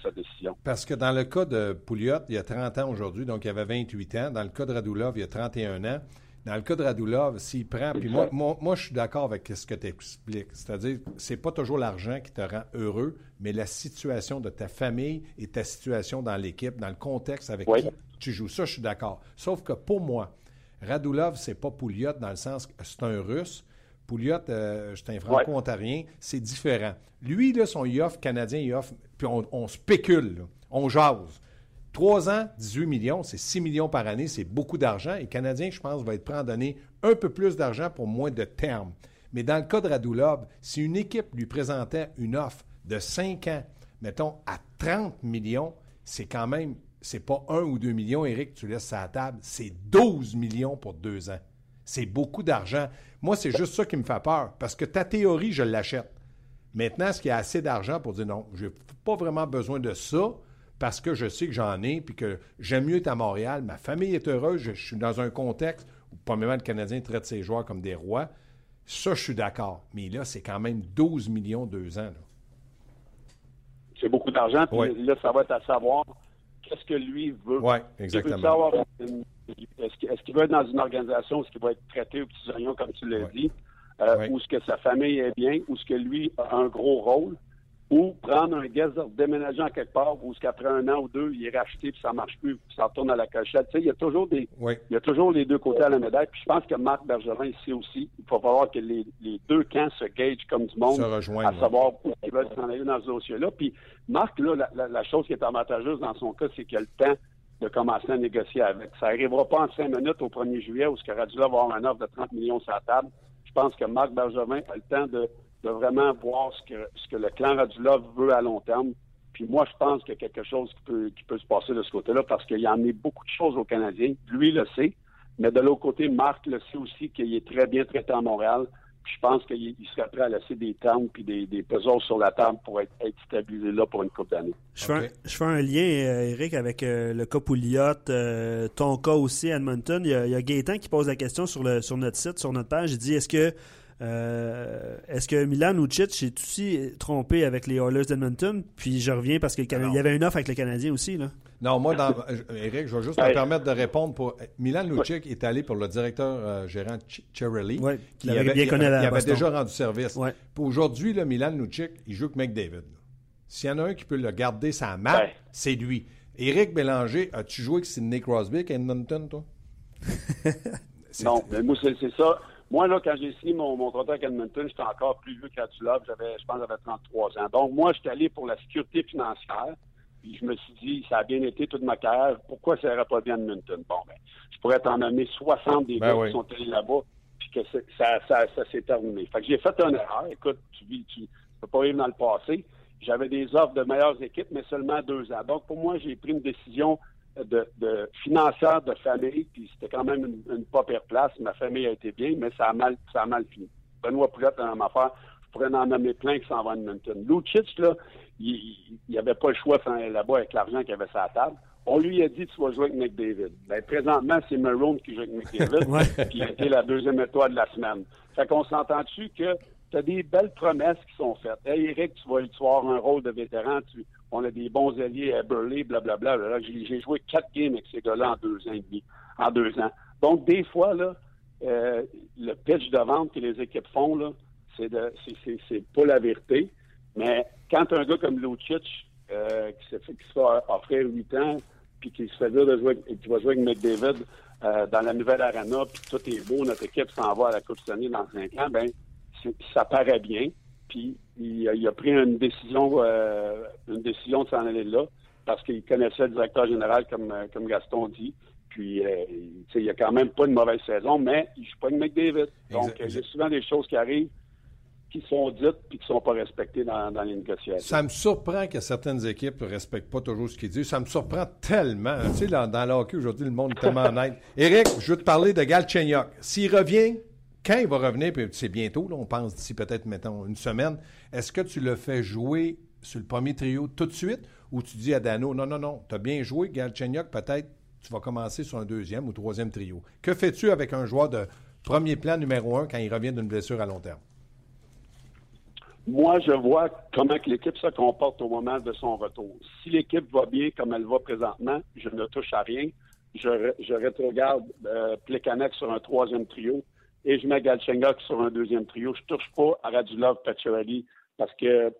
sa décision. Parce que dans le cas de Pouliot, il y a 30 ans aujourd'hui, donc il avait 28 ans. Dans le cas de Radulov, il y a 31 ans. Dans le cas de Radulov, s'il prend. Puis moi, moi, je suis d'accord avec ce que tu expliques. C'est-à-dire, c'est pas toujours l'argent qui te rend heureux, mais la situation de ta famille et ta situation dans l'équipe, dans le contexte avec qui tu joues. Ça, je suis d'accord. Sauf que pour moi, Radulov, c'est pas Pouliot dans le sens que c'est un Russe. Pouliot, euh, c'est un franco-ontarien, c'est différent. Lui, là, son offre canadien, il offre, puis on, spécule, on jase. Trois ans, 18 millions, c'est 6 millions par année, c'est beaucoup d'argent. Et Canadien, je pense, va être prêt à donner un peu plus d'argent pour moins de termes. Mais dans le cas de Radulov, si une équipe lui présentait une offre de 5 ans, mettons, à 30 millions, c'est quand même c'est pas un ou deux millions, Eric, tu laisses ça à la table, c'est 12 millions pour deux ans. C'est beaucoup d'argent. Moi, c'est juste ça qui me fait peur, parce que ta théorie, je l'achète. Maintenant, est-ce qu'il y a assez d'argent pour dire non, je n'ai pas vraiment besoin de ça, parce que je sais que j'en ai, puis que j'aime mieux être à Montréal, ma famille est heureuse, je, suis dans un contexte où, premièrement, le Canadien traite ses joueurs comme des rois. Ça, je suis d'accord. Mais là, c'est quand même 12 millions deux ans. C'est beaucoup d'argent, puis là, ça va être à savoir qu'est-ce que lui veut. Oui, exactement. Est-ce qu'il veut être dans une organisation où est-ce qu'il va être traité aux petits oignons, comme tu l'as dit, euh, où est-ce que sa famille est bien, où est-ce que lui a un gros rôle, ou prendre un gaz déménager en quelque part où qu'après un an ou deux, il est racheté puis ça marche plus, puis ça retourne à la cachette. Tu sais, il y a toujours des, il y a toujours les deux côtés à la médaille. Puis je pense que Marc Bergerin ici aussi, il faut falloir que les, deux camps se gagent comme du monde, à savoir où ils veulent s'en aller dans ce dossier-là. Puis Marc, là, la, chose qui est avantageuse dans son cas, c'est qu'il a le temps de commencer à négocier avec. Ça n'arrivera pas en cinq minutes au 1er juillet où ce que dû avoir un offre de 30 millions sur la table. Je pense que Marc Bergerin a le temps de de vraiment voir ce que, ce que le clan Radulov veut à long terme. Puis moi, je pense qu'il y a quelque chose qui peut, qui peut se passer de ce côté-là parce qu'il y en a beaucoup de choses aux Canadiens. Lui le sait. Mais de l'autre côté, Marc le sait aussi qu'il est très bien traité à Montréal. Puis je pense qu'il serait prêt à laisser des termes puis des, des sur la table pour être, stabilisé là pour une couple d'années. Je, fais un lien, euh, Eric, avec euh, le cas Pouliot, euh, ton cas aussi, Edmonton. Il y, a, il y a Gaétan qui pose la question sur, le, sur notre site, sur notre page. Il dit est-ce que euh, est-ce que Milan Lucic s'est aussi trompé avec les Oilers d'Edmonton? Puis je reviens parce qu'il y avait une offre avec le Canadien aussi. Là. Non, moi, dans, Eric, je vais juste me permettre de répondre. Pour, Milan Lucic est allé pour le directeur euh, gérant Cherrelli, qui avait, bien il, avait déjà rendu service. Aujourd'hui, Milan Lucic, il joue avec McDavid. S'il y en a un qui peut le garder sa map, c'est lui. Éric Bélanger, as-tu joué avec Sidney Crosby à Edmonton, toi? <laughs> non, mais moi, c'est ça. Moi, là, quand j'ai signé mon, mon contrat avec Edmonton, j'étais encore plus vieux qu'Atulov. J'avais, je pense, j'avais 33 ans. Donc, moi, j'étais allé pour la sécurité financière. Puis je me suis dit, ça a bien été toute ma carrière. Pourquoi ça n'irait pas bien Edmonton? Bon, ben, je pourrais t'en nommer 60 des ben gars qui sont allés là-bas, puis que ça, ça, ça, s'est terminé. Fait que j'ai fait une erreur. Écoute, tu vis, tu, peux pas vivre dans le passé. J'avais des offres de meilleures équipes, mais seulement deux ans. Donc, pour moi, j'ai pris une décision de, de financière de famille, puis c'était quand même une, pas pire place. Ma famille a été bien, mais ça a mal, ça a mal fini. Benoît Poulet, dans ma affaire, je pourrais en nommer plein qui s'en vont à Edmonton. Lucic, là, il n'y avait pas le choix là-bas avec l'argent qu'il avait sur la table. On lui a dit tu vas jouer avec McDavid. Ben, présentement, c'est Maroon qui joue avec McDavid, qui <laughs> a été la deuxième étoile de la semaine. Fait qu'on s'entend dessus que tu as des belles promesses qui sont faites. Hey, Eric, tu vas, tu vas avoir un rôle de vétéran, tu, on a des bons alliés à Burley, blablabla. Bla, bla. J'ai joué quatre games avec ces gars-là en deux ans et demi, en deux ans. Donc, des fois, euh, le pitch de vente que les équipes font, c'est de pas la vérité. Mais quand un gars comme Lucic, euh, qui, se fait, qui se fait offrir 8 ans, puis qui se fait dire de jouer, qui va jouer avec McDavid euh, dans la nouvelle arena, puis tout est beau, notre équipe s'en va à la Coupe Stanley dans 5 ans, ben ça paraît bien. Puis il, a pris une décision, euh, une décision de s'en aller là parce qu'il connaissait le directeur général, comme, euh, comme Gaston dit. Puis, euh, il n'y a quand même pas une mauvaise saison, mais il ne joue pas avec McDavid. Donc, il y a souvent des choses qui arrivent qui sont dites et qui ne sont pas respectées dans, les négociations. Ça me surprend que certaines équipes ne respectent pas toujours ce qu'ils disent. Ça me surprend tellement. Tu sais, dans, dans le hockey, aujourd'hui, le monde est tellement <laughs> honnête. Éric, je veux te parler de Galchenyuk. S'il revient, quand il va revenir, puis c'est bientôt, on pense d'ici peut-être, mettons, une semaine, est-ce que tu le fais jouer sur le premier trio tout de suite ou tu dis à Dano, non, non, non, tu as bien joué, Galchenyuk, peut-être tu vas commencer sur un deuxième ou troisième trio. Que fais-tu avec un joueur de premier plan numéro un quand il revient d'une blessure à long terme? Moi, je vois comment l'équipe se comporte au moment de son retour. Si l'équipe va bien comme elle va présentement, je ne touche à rien. Je, je rétrogarde euh, sur un troisième trio et je mets Galchenyuk sur un deuxième trio. Je touche pas à Radulov Pacioretty parce que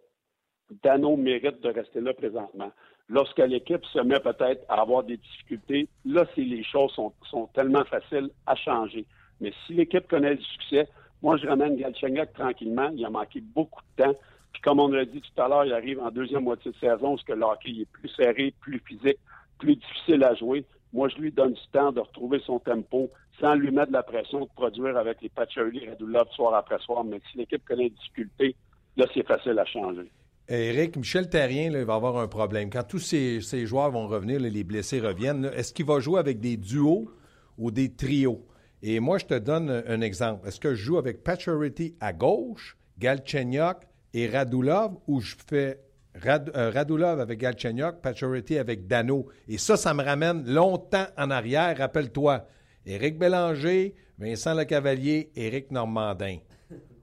Dano mérite de rester là présentement. Lorsque l'équipe se met peut-être à avoir des difficultés, là, les choses sont, sont tellement faciles à changer. Mais si l'équipe connaît du succès, moi, je ramène Galchenyuk tranquillement. Il a manqué beaucoup de temps. Puis comme on l'a dit tout à l'heure, il arrive en deuxième moitié de saison, parce que le est plus serré, plus physique, plus difficile à jouer. Moi, je lui donne du temps de retrouver son tempo sans lui mettre de la pression de produire avec les et Radulov soir après soir. Mais si l'équipe connaît des difficultés, là, c'est facile à changer. Éric, Michel Terrien, il va avoir un problème. Quand tous ces, joueurs vont revenir, les blessés reviennent, est-ce qu'il va jouer avec des duos ou des trios? Et moi, je te donne un exemple. Est-ce que je joue avec Pacioretty à gauche, Galchenyuk et Radulov, ou je fais euh, Radulov avec Galchenyuk, Pacioretty avec Dano? Et ça, ça me ramène longtemps en arrière. Rappelle-toi, Éric Bélanger, Vincent Lecavalier, Éric Normandin.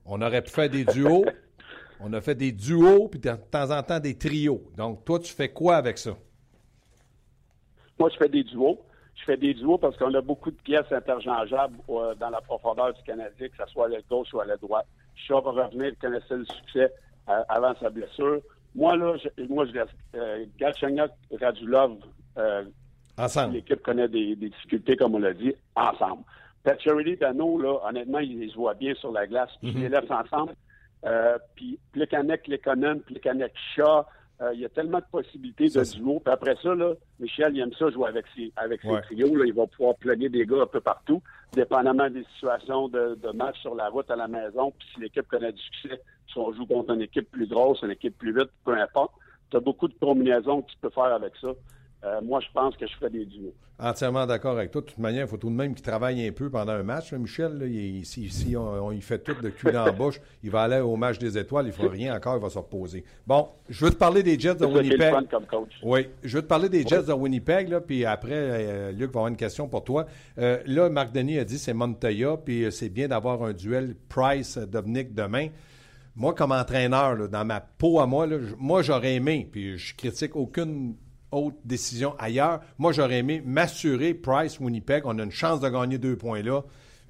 On aurait pu faire des duos. On a fait des duos, puis de temps en temps des trios. Donc, toi, tu fais quoi avec ça? Moi, je fais des duos je fais des duos parce qu'on a beaucoup de pièces interchangeables euh, dans la profondeur du Canadien, que ce soit à la gauche ou à la droite. Je va revenir, connaissait le succès euh, avant sa blessure. Moi, là, je, moi, je laisse euh, Galchenyuk, Radulov, ensemble. L'équipe connaît des, difficultés, comme on l'a dit, ensemble. Charity Dano, là, honnêtement, ils se voient bien sur la glace. Je mhm. les laisse ensemble. puis Plekanec, Lekonen, Plekanec, Shaw, euh, il y a tellement de possibilités de duo. Puis après ça, là, Michel, il aime ça jouer avec ses, avec ses trios. Là. Il va pouvoir plugger des gars un peu partout, dépendamment des situations de, de match sur la route à la maison. Puis si l'équipe connaît du succès, si on joue contre une équipe plus grosse, une équipe plus vite, peu importe. Tu as beaucoup de combinaisons que tu peux faire avec ça. Euh, moi, je pense que je ferais des duos. Entièrement d'accord avec toi. De toute manière, il faut tout de même qu'il travaille un peu pendant un match. Michel, il, si, on, il fait tout de cul dans la <laughs> bouche, il va aller au match des étoiles, il ne fera rien encore, il va se reposer. Bon, je veux te parler des Jets de Winnipeg. Oui, je veux te parler des Jets de Winnipeg, là, puis après, euh, Luc va avoir une question pour toi. Euh, là, Marc Denis a dit c'est Montoya, puis c'est bien d'avoir un duel Price-Dovnik demain. Moi, comme entraîneur, dans ma peau à moi, moi, j'aurais aimé, puis je critique aucune autre décision ailleurs. Moi, j'aurais aimé m'assurer Price Winnipeg. On a une chance de gagner deux points là.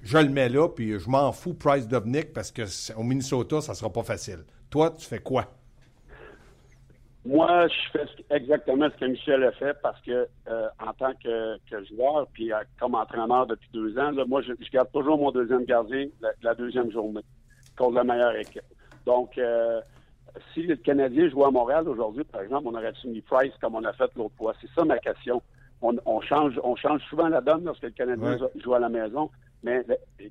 Je le mets là, puis je m'en fous Price Dubnik parce que au Minnesota, ça sera pas facile. Toi, tu fais quoi? Moi, je fais exactement ce que Michel a fait parce que euh, en tant que, joueur, puis euh, comme entraîneur depuis deux ans, moi, je, garde toujours mon deuxième gardien la, deuxième journée contre la meilleure équipe. Donc, euh, si le Canadien jouait à Montréal aujourd'hui, par exemple, on aurait-tu mis Price comme on a fait l'autre fois? C'est ça ma question. On, change, on change souvent la donne lorsque le Canadien joue à la maison. Mais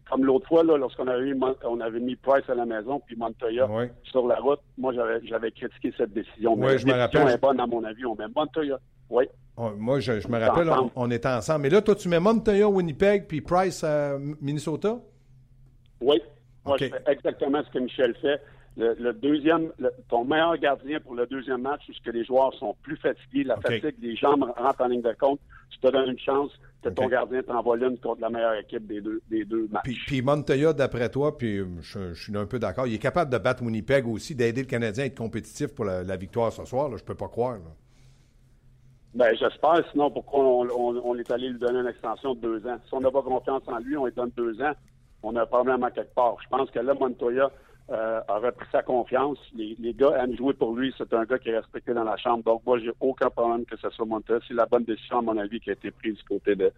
comme l'autre fois, lorsqu'on avait, on avait mis Price à la maison puis Montoya sur la route, moi j'avais critiqué cette décision. Mais je me rappelle. est bonne à mon avis. On met Montoya. Oui. moi, je, me rappelle, on, était ensemble. Mais là, toi, tu mets Montoya Winnipeg puis Price à Minnesota? Oui. Moi, je fais exactement ce que Michel fait le, deuxième, ton meilleur gardien pour le deuxième match, puisque les joueurs sont plus fatigués, la fatigue, les jambes rentrent en ligne de compte, tu te donnes une chance que ton gardien t'envoie l'une contre la meilleure équipe des deux, des deux matchs. Puis, puis Montoya, d'après toi, puis je, suis un peu d'accord, il est capable de battre Winnipeg aussi, d'aider le Canadien à être compétitif pour la, victoire ce soir. Là, je peux pas croire. Ben, j'espère. Sinon, pourquoi on, est allé lui donner une extension de deux ans? Si on n'a pas confiance en lui, on lui donne deux ans. On a un problème à quelque part. Je pense que là, Montoya, euh, a repris sa confiance. Les, les, gars aiment jouer pour lui. C'est un gars qui est respecté dans la chambre. Donc, moi, j'ai aucun problème que ce soit Montoya. C'est la bonne décision, à mon avis, qui a été prise du côté de,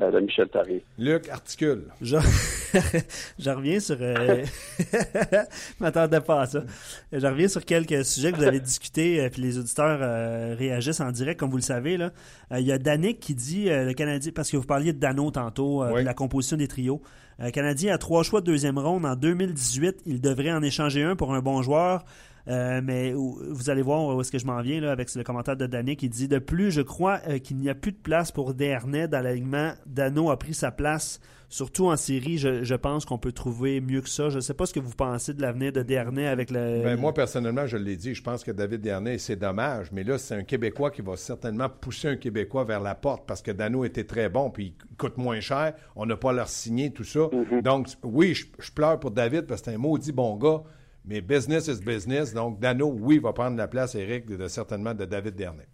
euh, de Michel Tarry. Luc, articule. <laughs> Je, reviens sur... Euh... <laughs> m'attendais pas à ça. Je reviens sur quelques sujets que vous avez <laughs> discutés, euh, puis les auditeurs euh, réagissent en direct, comme vous le savez. Là. Il y a Danick qui dit, le Canadien, parce que vous parliez de Dano tantôt, la composition des trios. Le Canadien a trois choix de deuxième ronde en 2018. Il devrait en échanger un pour un bon joueur. Euh, mais vous allez voir où est-ce que je m'en viens là, avec le commentaire de Danny qui dit De plus, je crois euh, qu'il n'y a plus de place pour Dernay dans l'alignement. Dano a pris sa place, surtout en série. Je, pense qu'on peut trouver mieux que ça. Je ne sais pas ce que vous pensez de l'avenir de Dernay avec le. Ben, moi, personnellement, je l'ai dit, je pense que David Dernay, c'est dommage. Mais là, c'est un Québécois qui va certainement pousser un Québécois vers la porte parce que Dano était très bon puis il coûte moins cher. On n'a pas leur signé, tout ça. Mm-hmm. Donc, oui, je, je pleure pour David parce que c'est un maudit bon gars Mais business is business. Donc, Dano, oui, va prendre la place, Eric, de, certainement de David Dernay.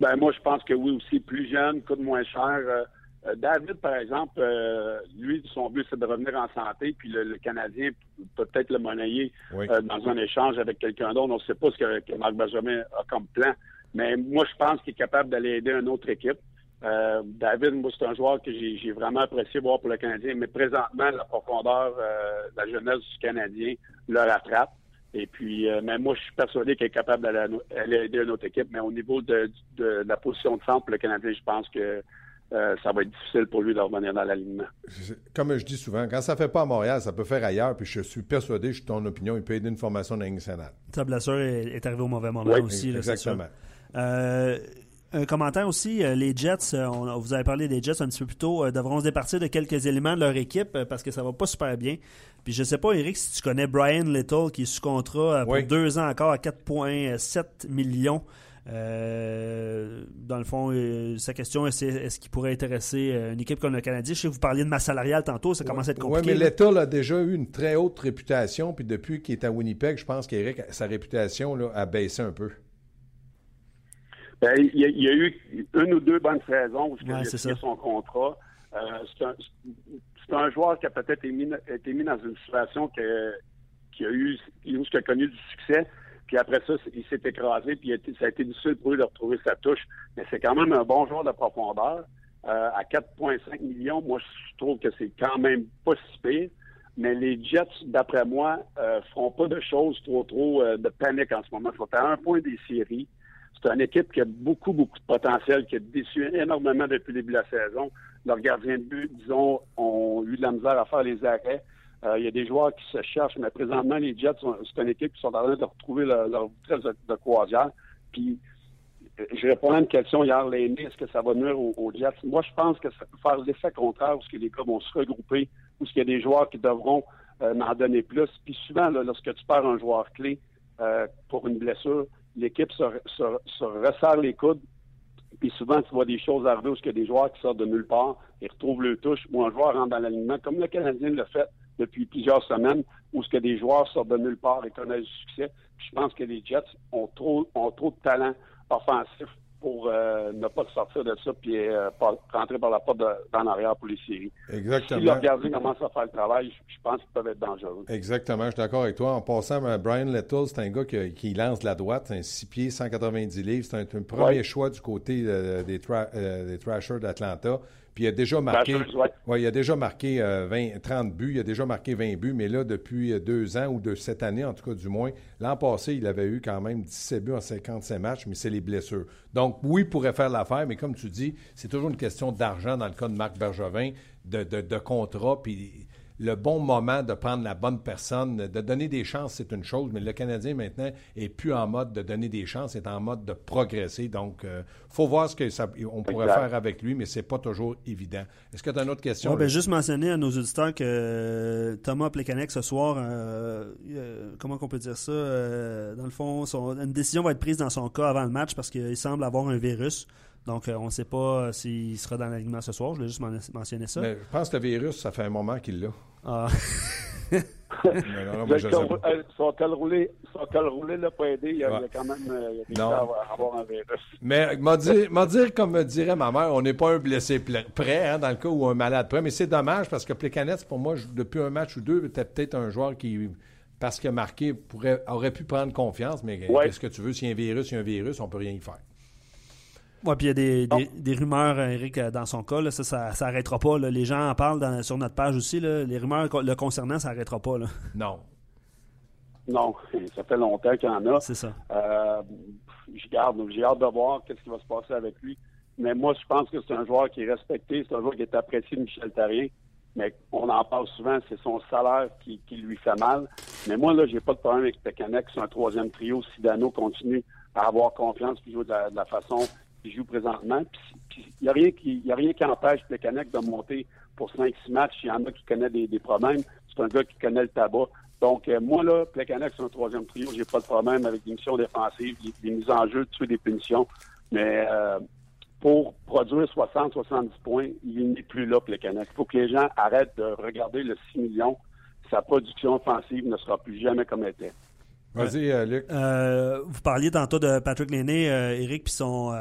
Ben, moi, je pense que oui aussi. Plus jeune, coûte moins cher. Euh, euh, David, par exemple, euh, lui, son but, c'est de revenir en santé, puis le, Canadien peut peut-être le monnayer dans un échange avec quelqu'un d'autre. On ne sait pas ce que, Marc Benjamin a comme plan. Mais moi, je pense qu'il est capable d'aller aider une autre équipe. Euh, David, moi, c'est un joueur que j'ai vraiment apprécié voir pour le Canadien, mais présentement, la profondeur, euh, la jeunesse du Canadien le rattrape. Et puis, euh, mais moi, je suis persuadé qu'il est capable d'aller aider une autre équipe, mais au niveau de, la position de centre pour le Canadien, je pense que ça va être difficile pour lui de revenir dans l'alignement. Comme je dis souvent, quand ça ne fait pas à Montréal, ça peut faire ailleurs. Puis je suis persuadé, je suis ton opinion, il peut aider une formation de nationale. Sa blessure est, arrivée au mauvais moment aussi. exactement un commentaire aussi, euh, les Jets, euh, on, vous avez parlé des Jets un petit peu plus tôt, euh, devront se départir de quelques éléments de leur équipe parce que ça va pas super bien. Puis je sais pas, Eric, si tu connais Brian Little qui est sous contrat pour deux ans encore à 4,7 millions. dans le fond, sa question est est-ce qu'il pourrait intéresser une équipe comme le Canadien? Je sais que vous parliez de masse salariale tantôt, ça commence à être compliqué. Oui, mais Little a déjà eu une très haute réputation, puis depuis qu'il est à Winnipeg, je pense qu'Eric, sa réputation là, a baissé un peu. Ben, il, y a, eu une ou deux bonnes saisons où il a signé son contrat. Euh, c'est un, joueur qui a peut-être été, mis, dans une situation qui a eu, où il a connu du succès. Puis après ça, il s'est écrasé, puis ça a été difficile pour lui de retrouver sa touche. Mais c'est quand même un bon joueur de profondeur. Euh, à 4,5 millions, moi, je trouve que c'est quand même pas si pire. Mais les Jets, d'après moi, euh, feront pas de choses trop, trop euh, de panique en ce moment. Ils sont à un point des séries. C'est une équipe qui a beaucoup, beaucoup de potentiel, qui a déçu énormément depuis le début de la saison. Leurs gardiens de but, disons, ont eu de la misère à faire les arrêts. Euh, il y a des joueurs qui se cherchent, mais présentement, les Jets, c'est une équipe qui sont en train de retrouver leur, vitesse de, croisière. Puis, je répondais à une question hier, l'aîné, est-ce que ça va nuire aux, Jets? Moi, je pense que ça peut faire l'effet contraire, où les gars vont se regrouper, où il y a des joueurs qui devront euh, donner plus. Puis souvent, lorsque tu perds un joueur clé euh, pour une blessure, l'équipe se, se, resserre les coudes. Puis souvent, tu vois des choses arriver où il y a des joueurs qui sortent de nulle part, ils retrouvent le touche, ou un joueur rentre dans l'alignement, comme le Canadien l'a fait depuis plusieurs semaines, où ce que des joueurs sortent de nulle part et connaissent du succès. je pense que les Jets ont trop, ont trop de talent offensif pour euh, ne pas sortir de ça puis euh, rentrer par la porte d'en arrière pour les séries. Exactement. Si le gardien commence à faire le travail, je, pense qu'ils peuvent être dangereux. Exactement, je suis d'accord avec toi. En passant, euh, Brian Little, c'est un gars qui, lance de la droite, un 6 pieds, 190 livres. C'est un, premier choix du côté des, des Thrashers d'Atlanta. Puis il a déjà marqué, ouais. il a déjà marqué 20, 30 buts, il a déjà marqué 20 buts, mais là, depuis deux ans ou de cette année, en tout cas du moins, l'an passé, il avait eu quand même 17 buts en 57 matchs, mais c'est les blessures. Donc oui, il pourrait faire l'affaire, mais comme tu dis, c'est toujours une question d'argent dans le cas de Marc Bergevin, de, de, de contrat, puis le bon moment de prendre la bonne personne, de donner des chances, c'est une chose, mais le Canadien maintenant est plus en mode de donner des chances, est en mode de progresser. Donc, il euh, faut voir ce qu'on pourrait faire avec lui, mais c'est pas toujours évident. Est-ce que tu as une autre question? ben, juste mentionner à nos auditeurs que euh, Thomas Plekanec ce soir, euh, comment on peut dire ça? dans le fond, une décision va être prise dans son cas avant le match parce qu'il semble avoir un virus. Donc, on ne sait pas s'il sera dans l'alignement ce soir. Je voulais juste mentionner ça. Mais je pense que le virus, ça fait un moment qu'il l'a. Ah. son col roulé, son col roulé aidé. Il y a, quand même euh, il y a avoir un virus. Mais m'a dire, comme me dirait ma mère, on n'est pas un blessé prêt hein, dans le cas où un malade prêt. Mais c'est dommage parce que Plekanec, pour moi, depuis un match ou deux, était peut-être un joueur qui, parce que marqué, pourrait, aurait pu prendre confiance. Mais qu'est-ce que tu veux? S'il y a un virus, il y a un virus, on peut rien y faire. Oui, puis il y a des, des, rumeurs, Eric, euh, dans son cas. ça, ça n'arrêtera pas. Les gens en parlent sur notre page aussi. Les rumeurs le concernant, ça n'arrêtera pas. Non. Non, <laughs> ça fait longtemps qu'il y en a. C'est ça. Euh, j'ai hâte de voir ce qui va se passer avec lui. Mais moi, je pense que c'est un joueur qui est respecté, c'est un joueur qui est apprécié de Michel Tarien. Mais on en parle souvent, c'est son salaire qui, lui fait mal. Mais moi, là, j'ai pas de problème avec Pecanex, c'est un troisième trio. Si Dano continue à avoir confiance puis jouer de la façon qui joue présentement. il n'y a rien qui empêche Plekanec de monter pour 5-6 matchs. Il y en a qui connaissent des, problèmes. C'est un gars qui connaît le tabac. Donc, euh, moi, là, Plekanec, c'est un troisième trio. J'ai pas de problème avec des missions défensives, des, mises en jeu, tuer des punitions. Mais euh, pour produire 60-70 points, il n'est plus là, Plekanec. Il faut que les gens arrêtent de regarder le 6 millions. sa production offensive ne sera plus jamais comme elle était. Vas-y, Luc. vous parliez tantôt de Patrick Lenné, Eric, puis son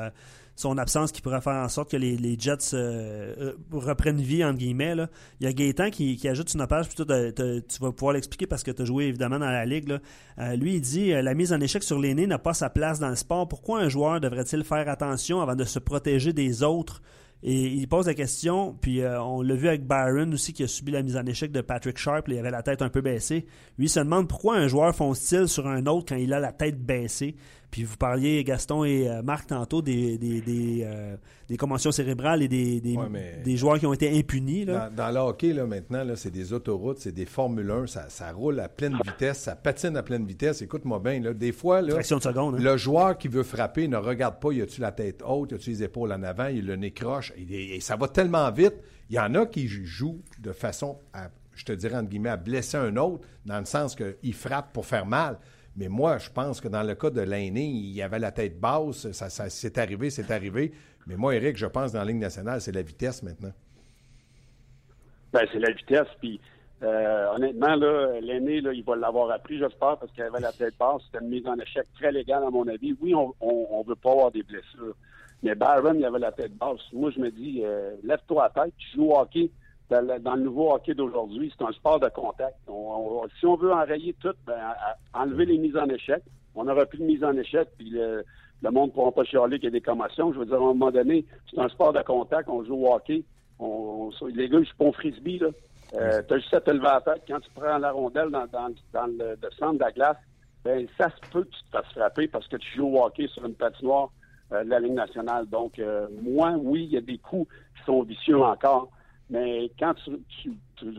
son absence qui pourrait faire en sorte que les, Jets euh, euh, reprennent vie, entre guillemets. Il y a Gaétan qui, ajoute une page, plutôt tu vas pouvoir l'expliquer parce que tu as joué évidemment dans la Ligue. Euh, lui, il dit La mise en échec sur l'aîné n'a pas sa place dans le sport. Pourquoi un joueur devrait-il faire attention avant de se protéger des autres? Et il pose la question, puis on l'a vu avec Byron aussi qui a subi la mise en échec de Patrick Sharp, il avait la tête un peu baissée. Lui il se demande pourquoi un joueur fonce-t-il sur un autre quand il a la tête baissée? Puis vous parliez, Gaston et euh, Marc, tantôt des, des, des, euh, des commotions cérébrales et des, des, joueurs qui ont été impunis. Là. Dans, le hockey, là, maintenant, là, c'est des autoroutes, c'est des Formule 1, ça, ça, roule à pleine vitesse, ça patine à pleine vitesse. Écoute-moi bien, là, des fois, là, hein. le joueur qui veut frapper ne regarde pas, y a-tu la tête haute, y a-tu les épaules en avant, il le nez croche, et, ça va tellement vite. Il y en a qui jouent de façon à, je te dirais, entre guillemets, à blesser un autre, dans le sens qu'il frappe pour faire mal. Mais moi, je pense que dans le cas de l'aîné, il avait la tête basse, ça, c'est arrivé, c'est arrivé. Mais moi, Eric, je pense dans la Ligue nationale, c'est la vitesse maintenant. Ben, c'est la vitesse. Puis, euh, honnêtement, l'aîné, il va l'avoir appris, j'espère, parce qu'il avait la tête basse. C'était une mise en échec très légale, à mon avis. Oui, on ne veut pas avoir des blessures. Mais Byron, il avait la tête basse. Moi, je me dis, euh, lève-toi à tête, tu joues au hockey dans le, nouveau hockey d'aujourd'hui, c'est un sport de contact. si on veut enrayer tout, ben, enlever les mises en échec, on n'aura plus de mise en échec, puis le, monde ne pourra pas chialer qu'il y a des commotions. Je veux dire, à un moment donné, c'est un sport de contact, on joue au hockey. On, les gars, je suis pas frisbee, là. Euh, tu as juste à te lever à la tête. Quand tu prends la rondelle dans, le, centre de la glace, ben, ça se peut que tu te fasses frapper parce que tu joues au hockey sur une patinoire euh, de la Ligue nationale. Donc, euh, moi, oui, il y a des coups qui sont vicieux encore. Mais quand tu,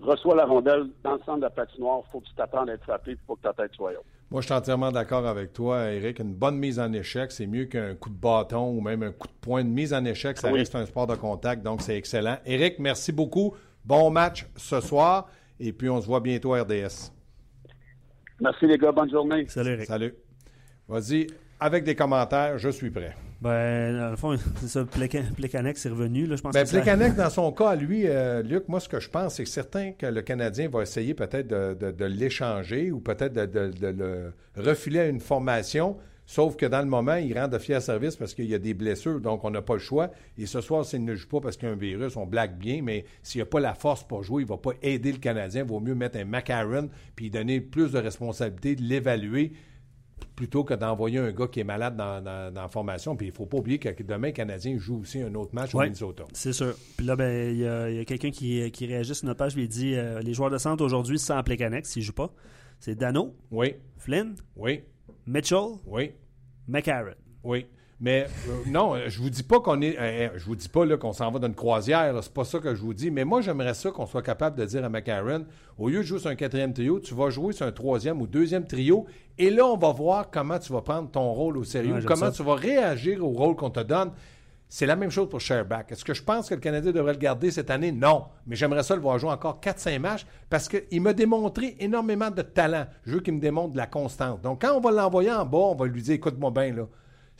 reçois la rondelle dans le centre de la patinoire, il faut que tu t'attendes à être frappé, il faut que ta tête soit haute. Moi, je suis entièrement d'accord avec toi, Eric. Une bonne mise en échec, c'est mieux qu'un coup de bâton ou même un coup de poing. Une mise en échec, ça reste un sport de contact, donc c'est excellent. Eric, merci beaucoup. Bon match ce soir. Et puis, on se voit bientôt à RDS. Merci, les gars. Bonne journée. Salut, Eric. Salut. Vas-y, avec des commentaires, je suis prêt. Ben, dans le fond, <laughs> c'est ça, Plekanec est revenu. Là, je pense ben, Plekanec, dans son cas, lui, euh, Luc, moi, ce que je pense, c'est certain que le Canadien va essayer peut-être de, l'échanger ou peut-être de, le refiler à une formation. Sauf que dans le moment, il rend de fiers services parce qu'il y a des blessures, donc on n'a pas le choix. Et ce soir, s'il ne joue pas parce qu'il y a un virus, on blague bien, mais s'il n'y a pas la force pour jouer, il ne va pas aider le Canadien. Il vaut mieux mettre un McCarron puis donner plus de responsabilités, de l'évaluer plutôt que d'envoyer un gars qui est malade dans, la formation. Puis il ne faut pas oublier que demain, le Canadien joue aussi un autre match au Minnesota. C'est sûr. Puis là, ben, il y, a, quelqu'un qui, qui, réagit sur notre page. Il dit euh, les joueurs de centre aujourd'hui sans Plekanec s'ils ne jouent pas. C'est Dano. Oui. Flynn. Oui. Mitchell. Oui. McCarron. Oui. Mais euh, non, je vous dis pas qu'on est. Euh, je vous dis pas qu'on s'en va dans une croisière. C'est pas ça que je vous dis. Mais moi, j'aimerais ça qu'on soit capable de dire à McCarron, au lieu de jouer sur un quatrième trio, tu vas jouer sur un troisième ou deuxième trio. Et là, on va voir comment tu vas prendre ton rôle au sérieux, comment tu vas réagir au rôle qu'on te donne. C'est la même chose pour Sherback. Est-ce que je pense que le Canadien devrait le garder cette année? Non. Mais j'aimerais ça le voir jouer encore 4-5 matchs parce qu'il m'a démontré énormément de talent. Je veux qu'il me démontre de la constance. Donc, quand on va l'envoyer en bas, on va lui dire écoute-moi bien, là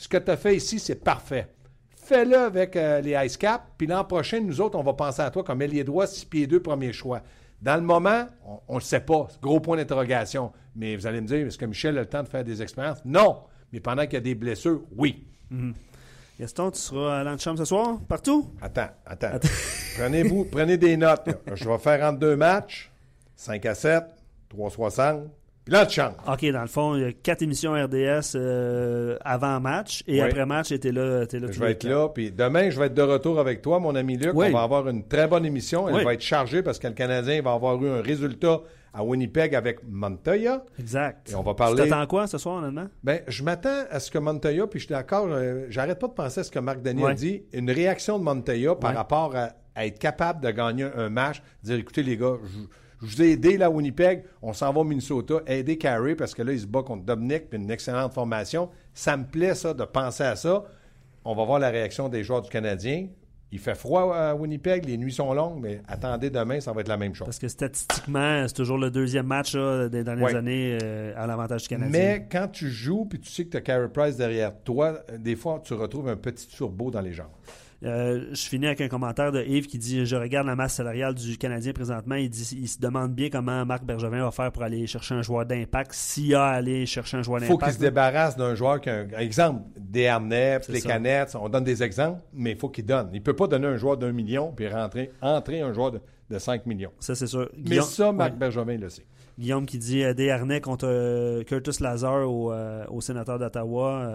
ce que tu as fait ici, c'est parfait. Fais-le avec euh, les Ice Cap, puis l'an prochain, nous autres, on va penser à toi comme ailier droit, 6 pieds 2, premier choix. Dans le moment, on ne le sait pas. Gros point d'interrogation. Mais vous allez me dire, est-ce que Michel a le temps de faire des expériences? Non. Mais pendant qu'il y a des blessures, oui. Mm-hmm. Gaston, tu seras à l'antichambre ce soir, partout? Attends, attends. <laughs> Prenez-vous, prenez des notes. Je vais faire entre deux matchs, 5 à 7, 3,60, Là, tu OK, dans le fond, il y a quatre émissions RDS euh, avant match et après match, tu là, es là Je vais être là. Puis demain, je vais être de retour avec toi, mon ami Luc. On va avoir une très bonne émission. Elle va être chargée parce que le Canadien va avoir eu un résultat à Winnipeg avec Montoya. Exact. Et on va parler. Tu t'attends quoi ce soir, honnêtement? Ben, je m'attends à ce que Montoya, puis je suis d'accord, euh, j'arrête pas de penser à ce que Marc Denis a dit, une réaction de Montoya par rapport à, être capable de gagner un match, dire écoutez les gars, je je vous ai aidé là à Winnipeg, on s'en va au Minnesota, aider Carey parce que là, il se bat contre Dominic, puis une excellente formation. Ça me plaît, ça, de penser à ça. On va voir la réaction des joueurs du Canadien. Il fait froid à Winnipeg, les nuits sont longues, mais attendez demain, ça va être la même chose. Parce que statistiquement, c'est toujours le deuxième match des dernières années euh, à l'avantage du Canadien. Mais quand tu joues puis tu sais que tu as Carey Price derrière toi, des fois, tu retrouves un petit turbo dans les jambes. Euh, je finis avec un commentaire de Yves qui dit Je regarde la masse salariale du Canadien présentement. Il, dit, il se demande bien comment Marc Bergevin va faire pour aller chercher un joueur d'impact, s'il a à aller chercher un joueur d'impact. Il faut qu'il se débarrasse d'un joueur qui a un exemple, des Arnett, les Canettes, on donne des exemples, mais il faut qu'il donne. Il ne peut pas donner un joueur d'un million puis rentrer, entrer un joueur de, 5 millions. Ça, c'est sûr. mais ça, Marc Bergevin le sait. Guillaume qui dit euh, des harnais contre euh, Curtis Lazar au, euh, au sénateur d'Ottawa.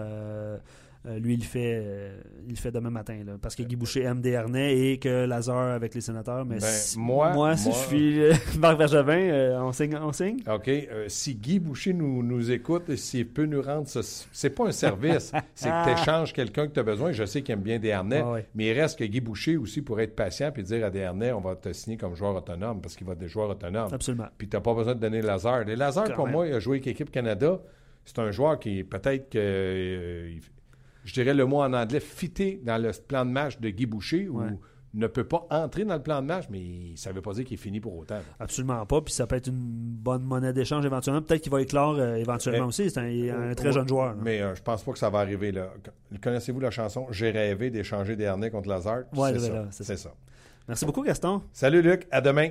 Euh, lui, il fait, euh, il fait demain matin. Là, parce que Guy Boucher aime des harnais et que Lazare avec les sénateurs. Mais ben, moi, moi, si je suis euh, <laughs> Marc Bergevin, on, signe, on signe? OK. si Guy Boucher nous, nous écoute, s'il peut nous rendre ce. C'est pas un service. <laughs> c'est que tu échanges quelqu'un que tu as besoin. Je sais qu'il aime bien des harnais. Ah mais il reste que Guy Boucher aussi pourrait être patient et dire à des harnais, on va te signer comme joueur autonome parce qu'il va être des joueurs autonomes. Absolument. Puis tu n'as pas besoin de donner Lazare. Lazare, pour moi, il a joué avec l'équipe Canada. C'est un joueur qui peut-être que je dirais le mot en anglais, fité dans le plan de match de Guy Boucher ou ne peut pas entrer dans le plan de match, mais ça ne veut pas dire qu'il est fini pour autant. Absolument pas. Puis ça peut être une bonne monnaie d'échange éventuellement. Peut-être qu'il va éclore euh, éventuellement aussi. C'est un, très jeune joueur. Mais euh, je pense pas que ça va arriver là. Connaissez-vous la chanson J'ai rêvé d'échanger des harnais contre Lazare? Oui, c'est ça. Merci beaucoup, Gaston. Salut, Luc. À demain.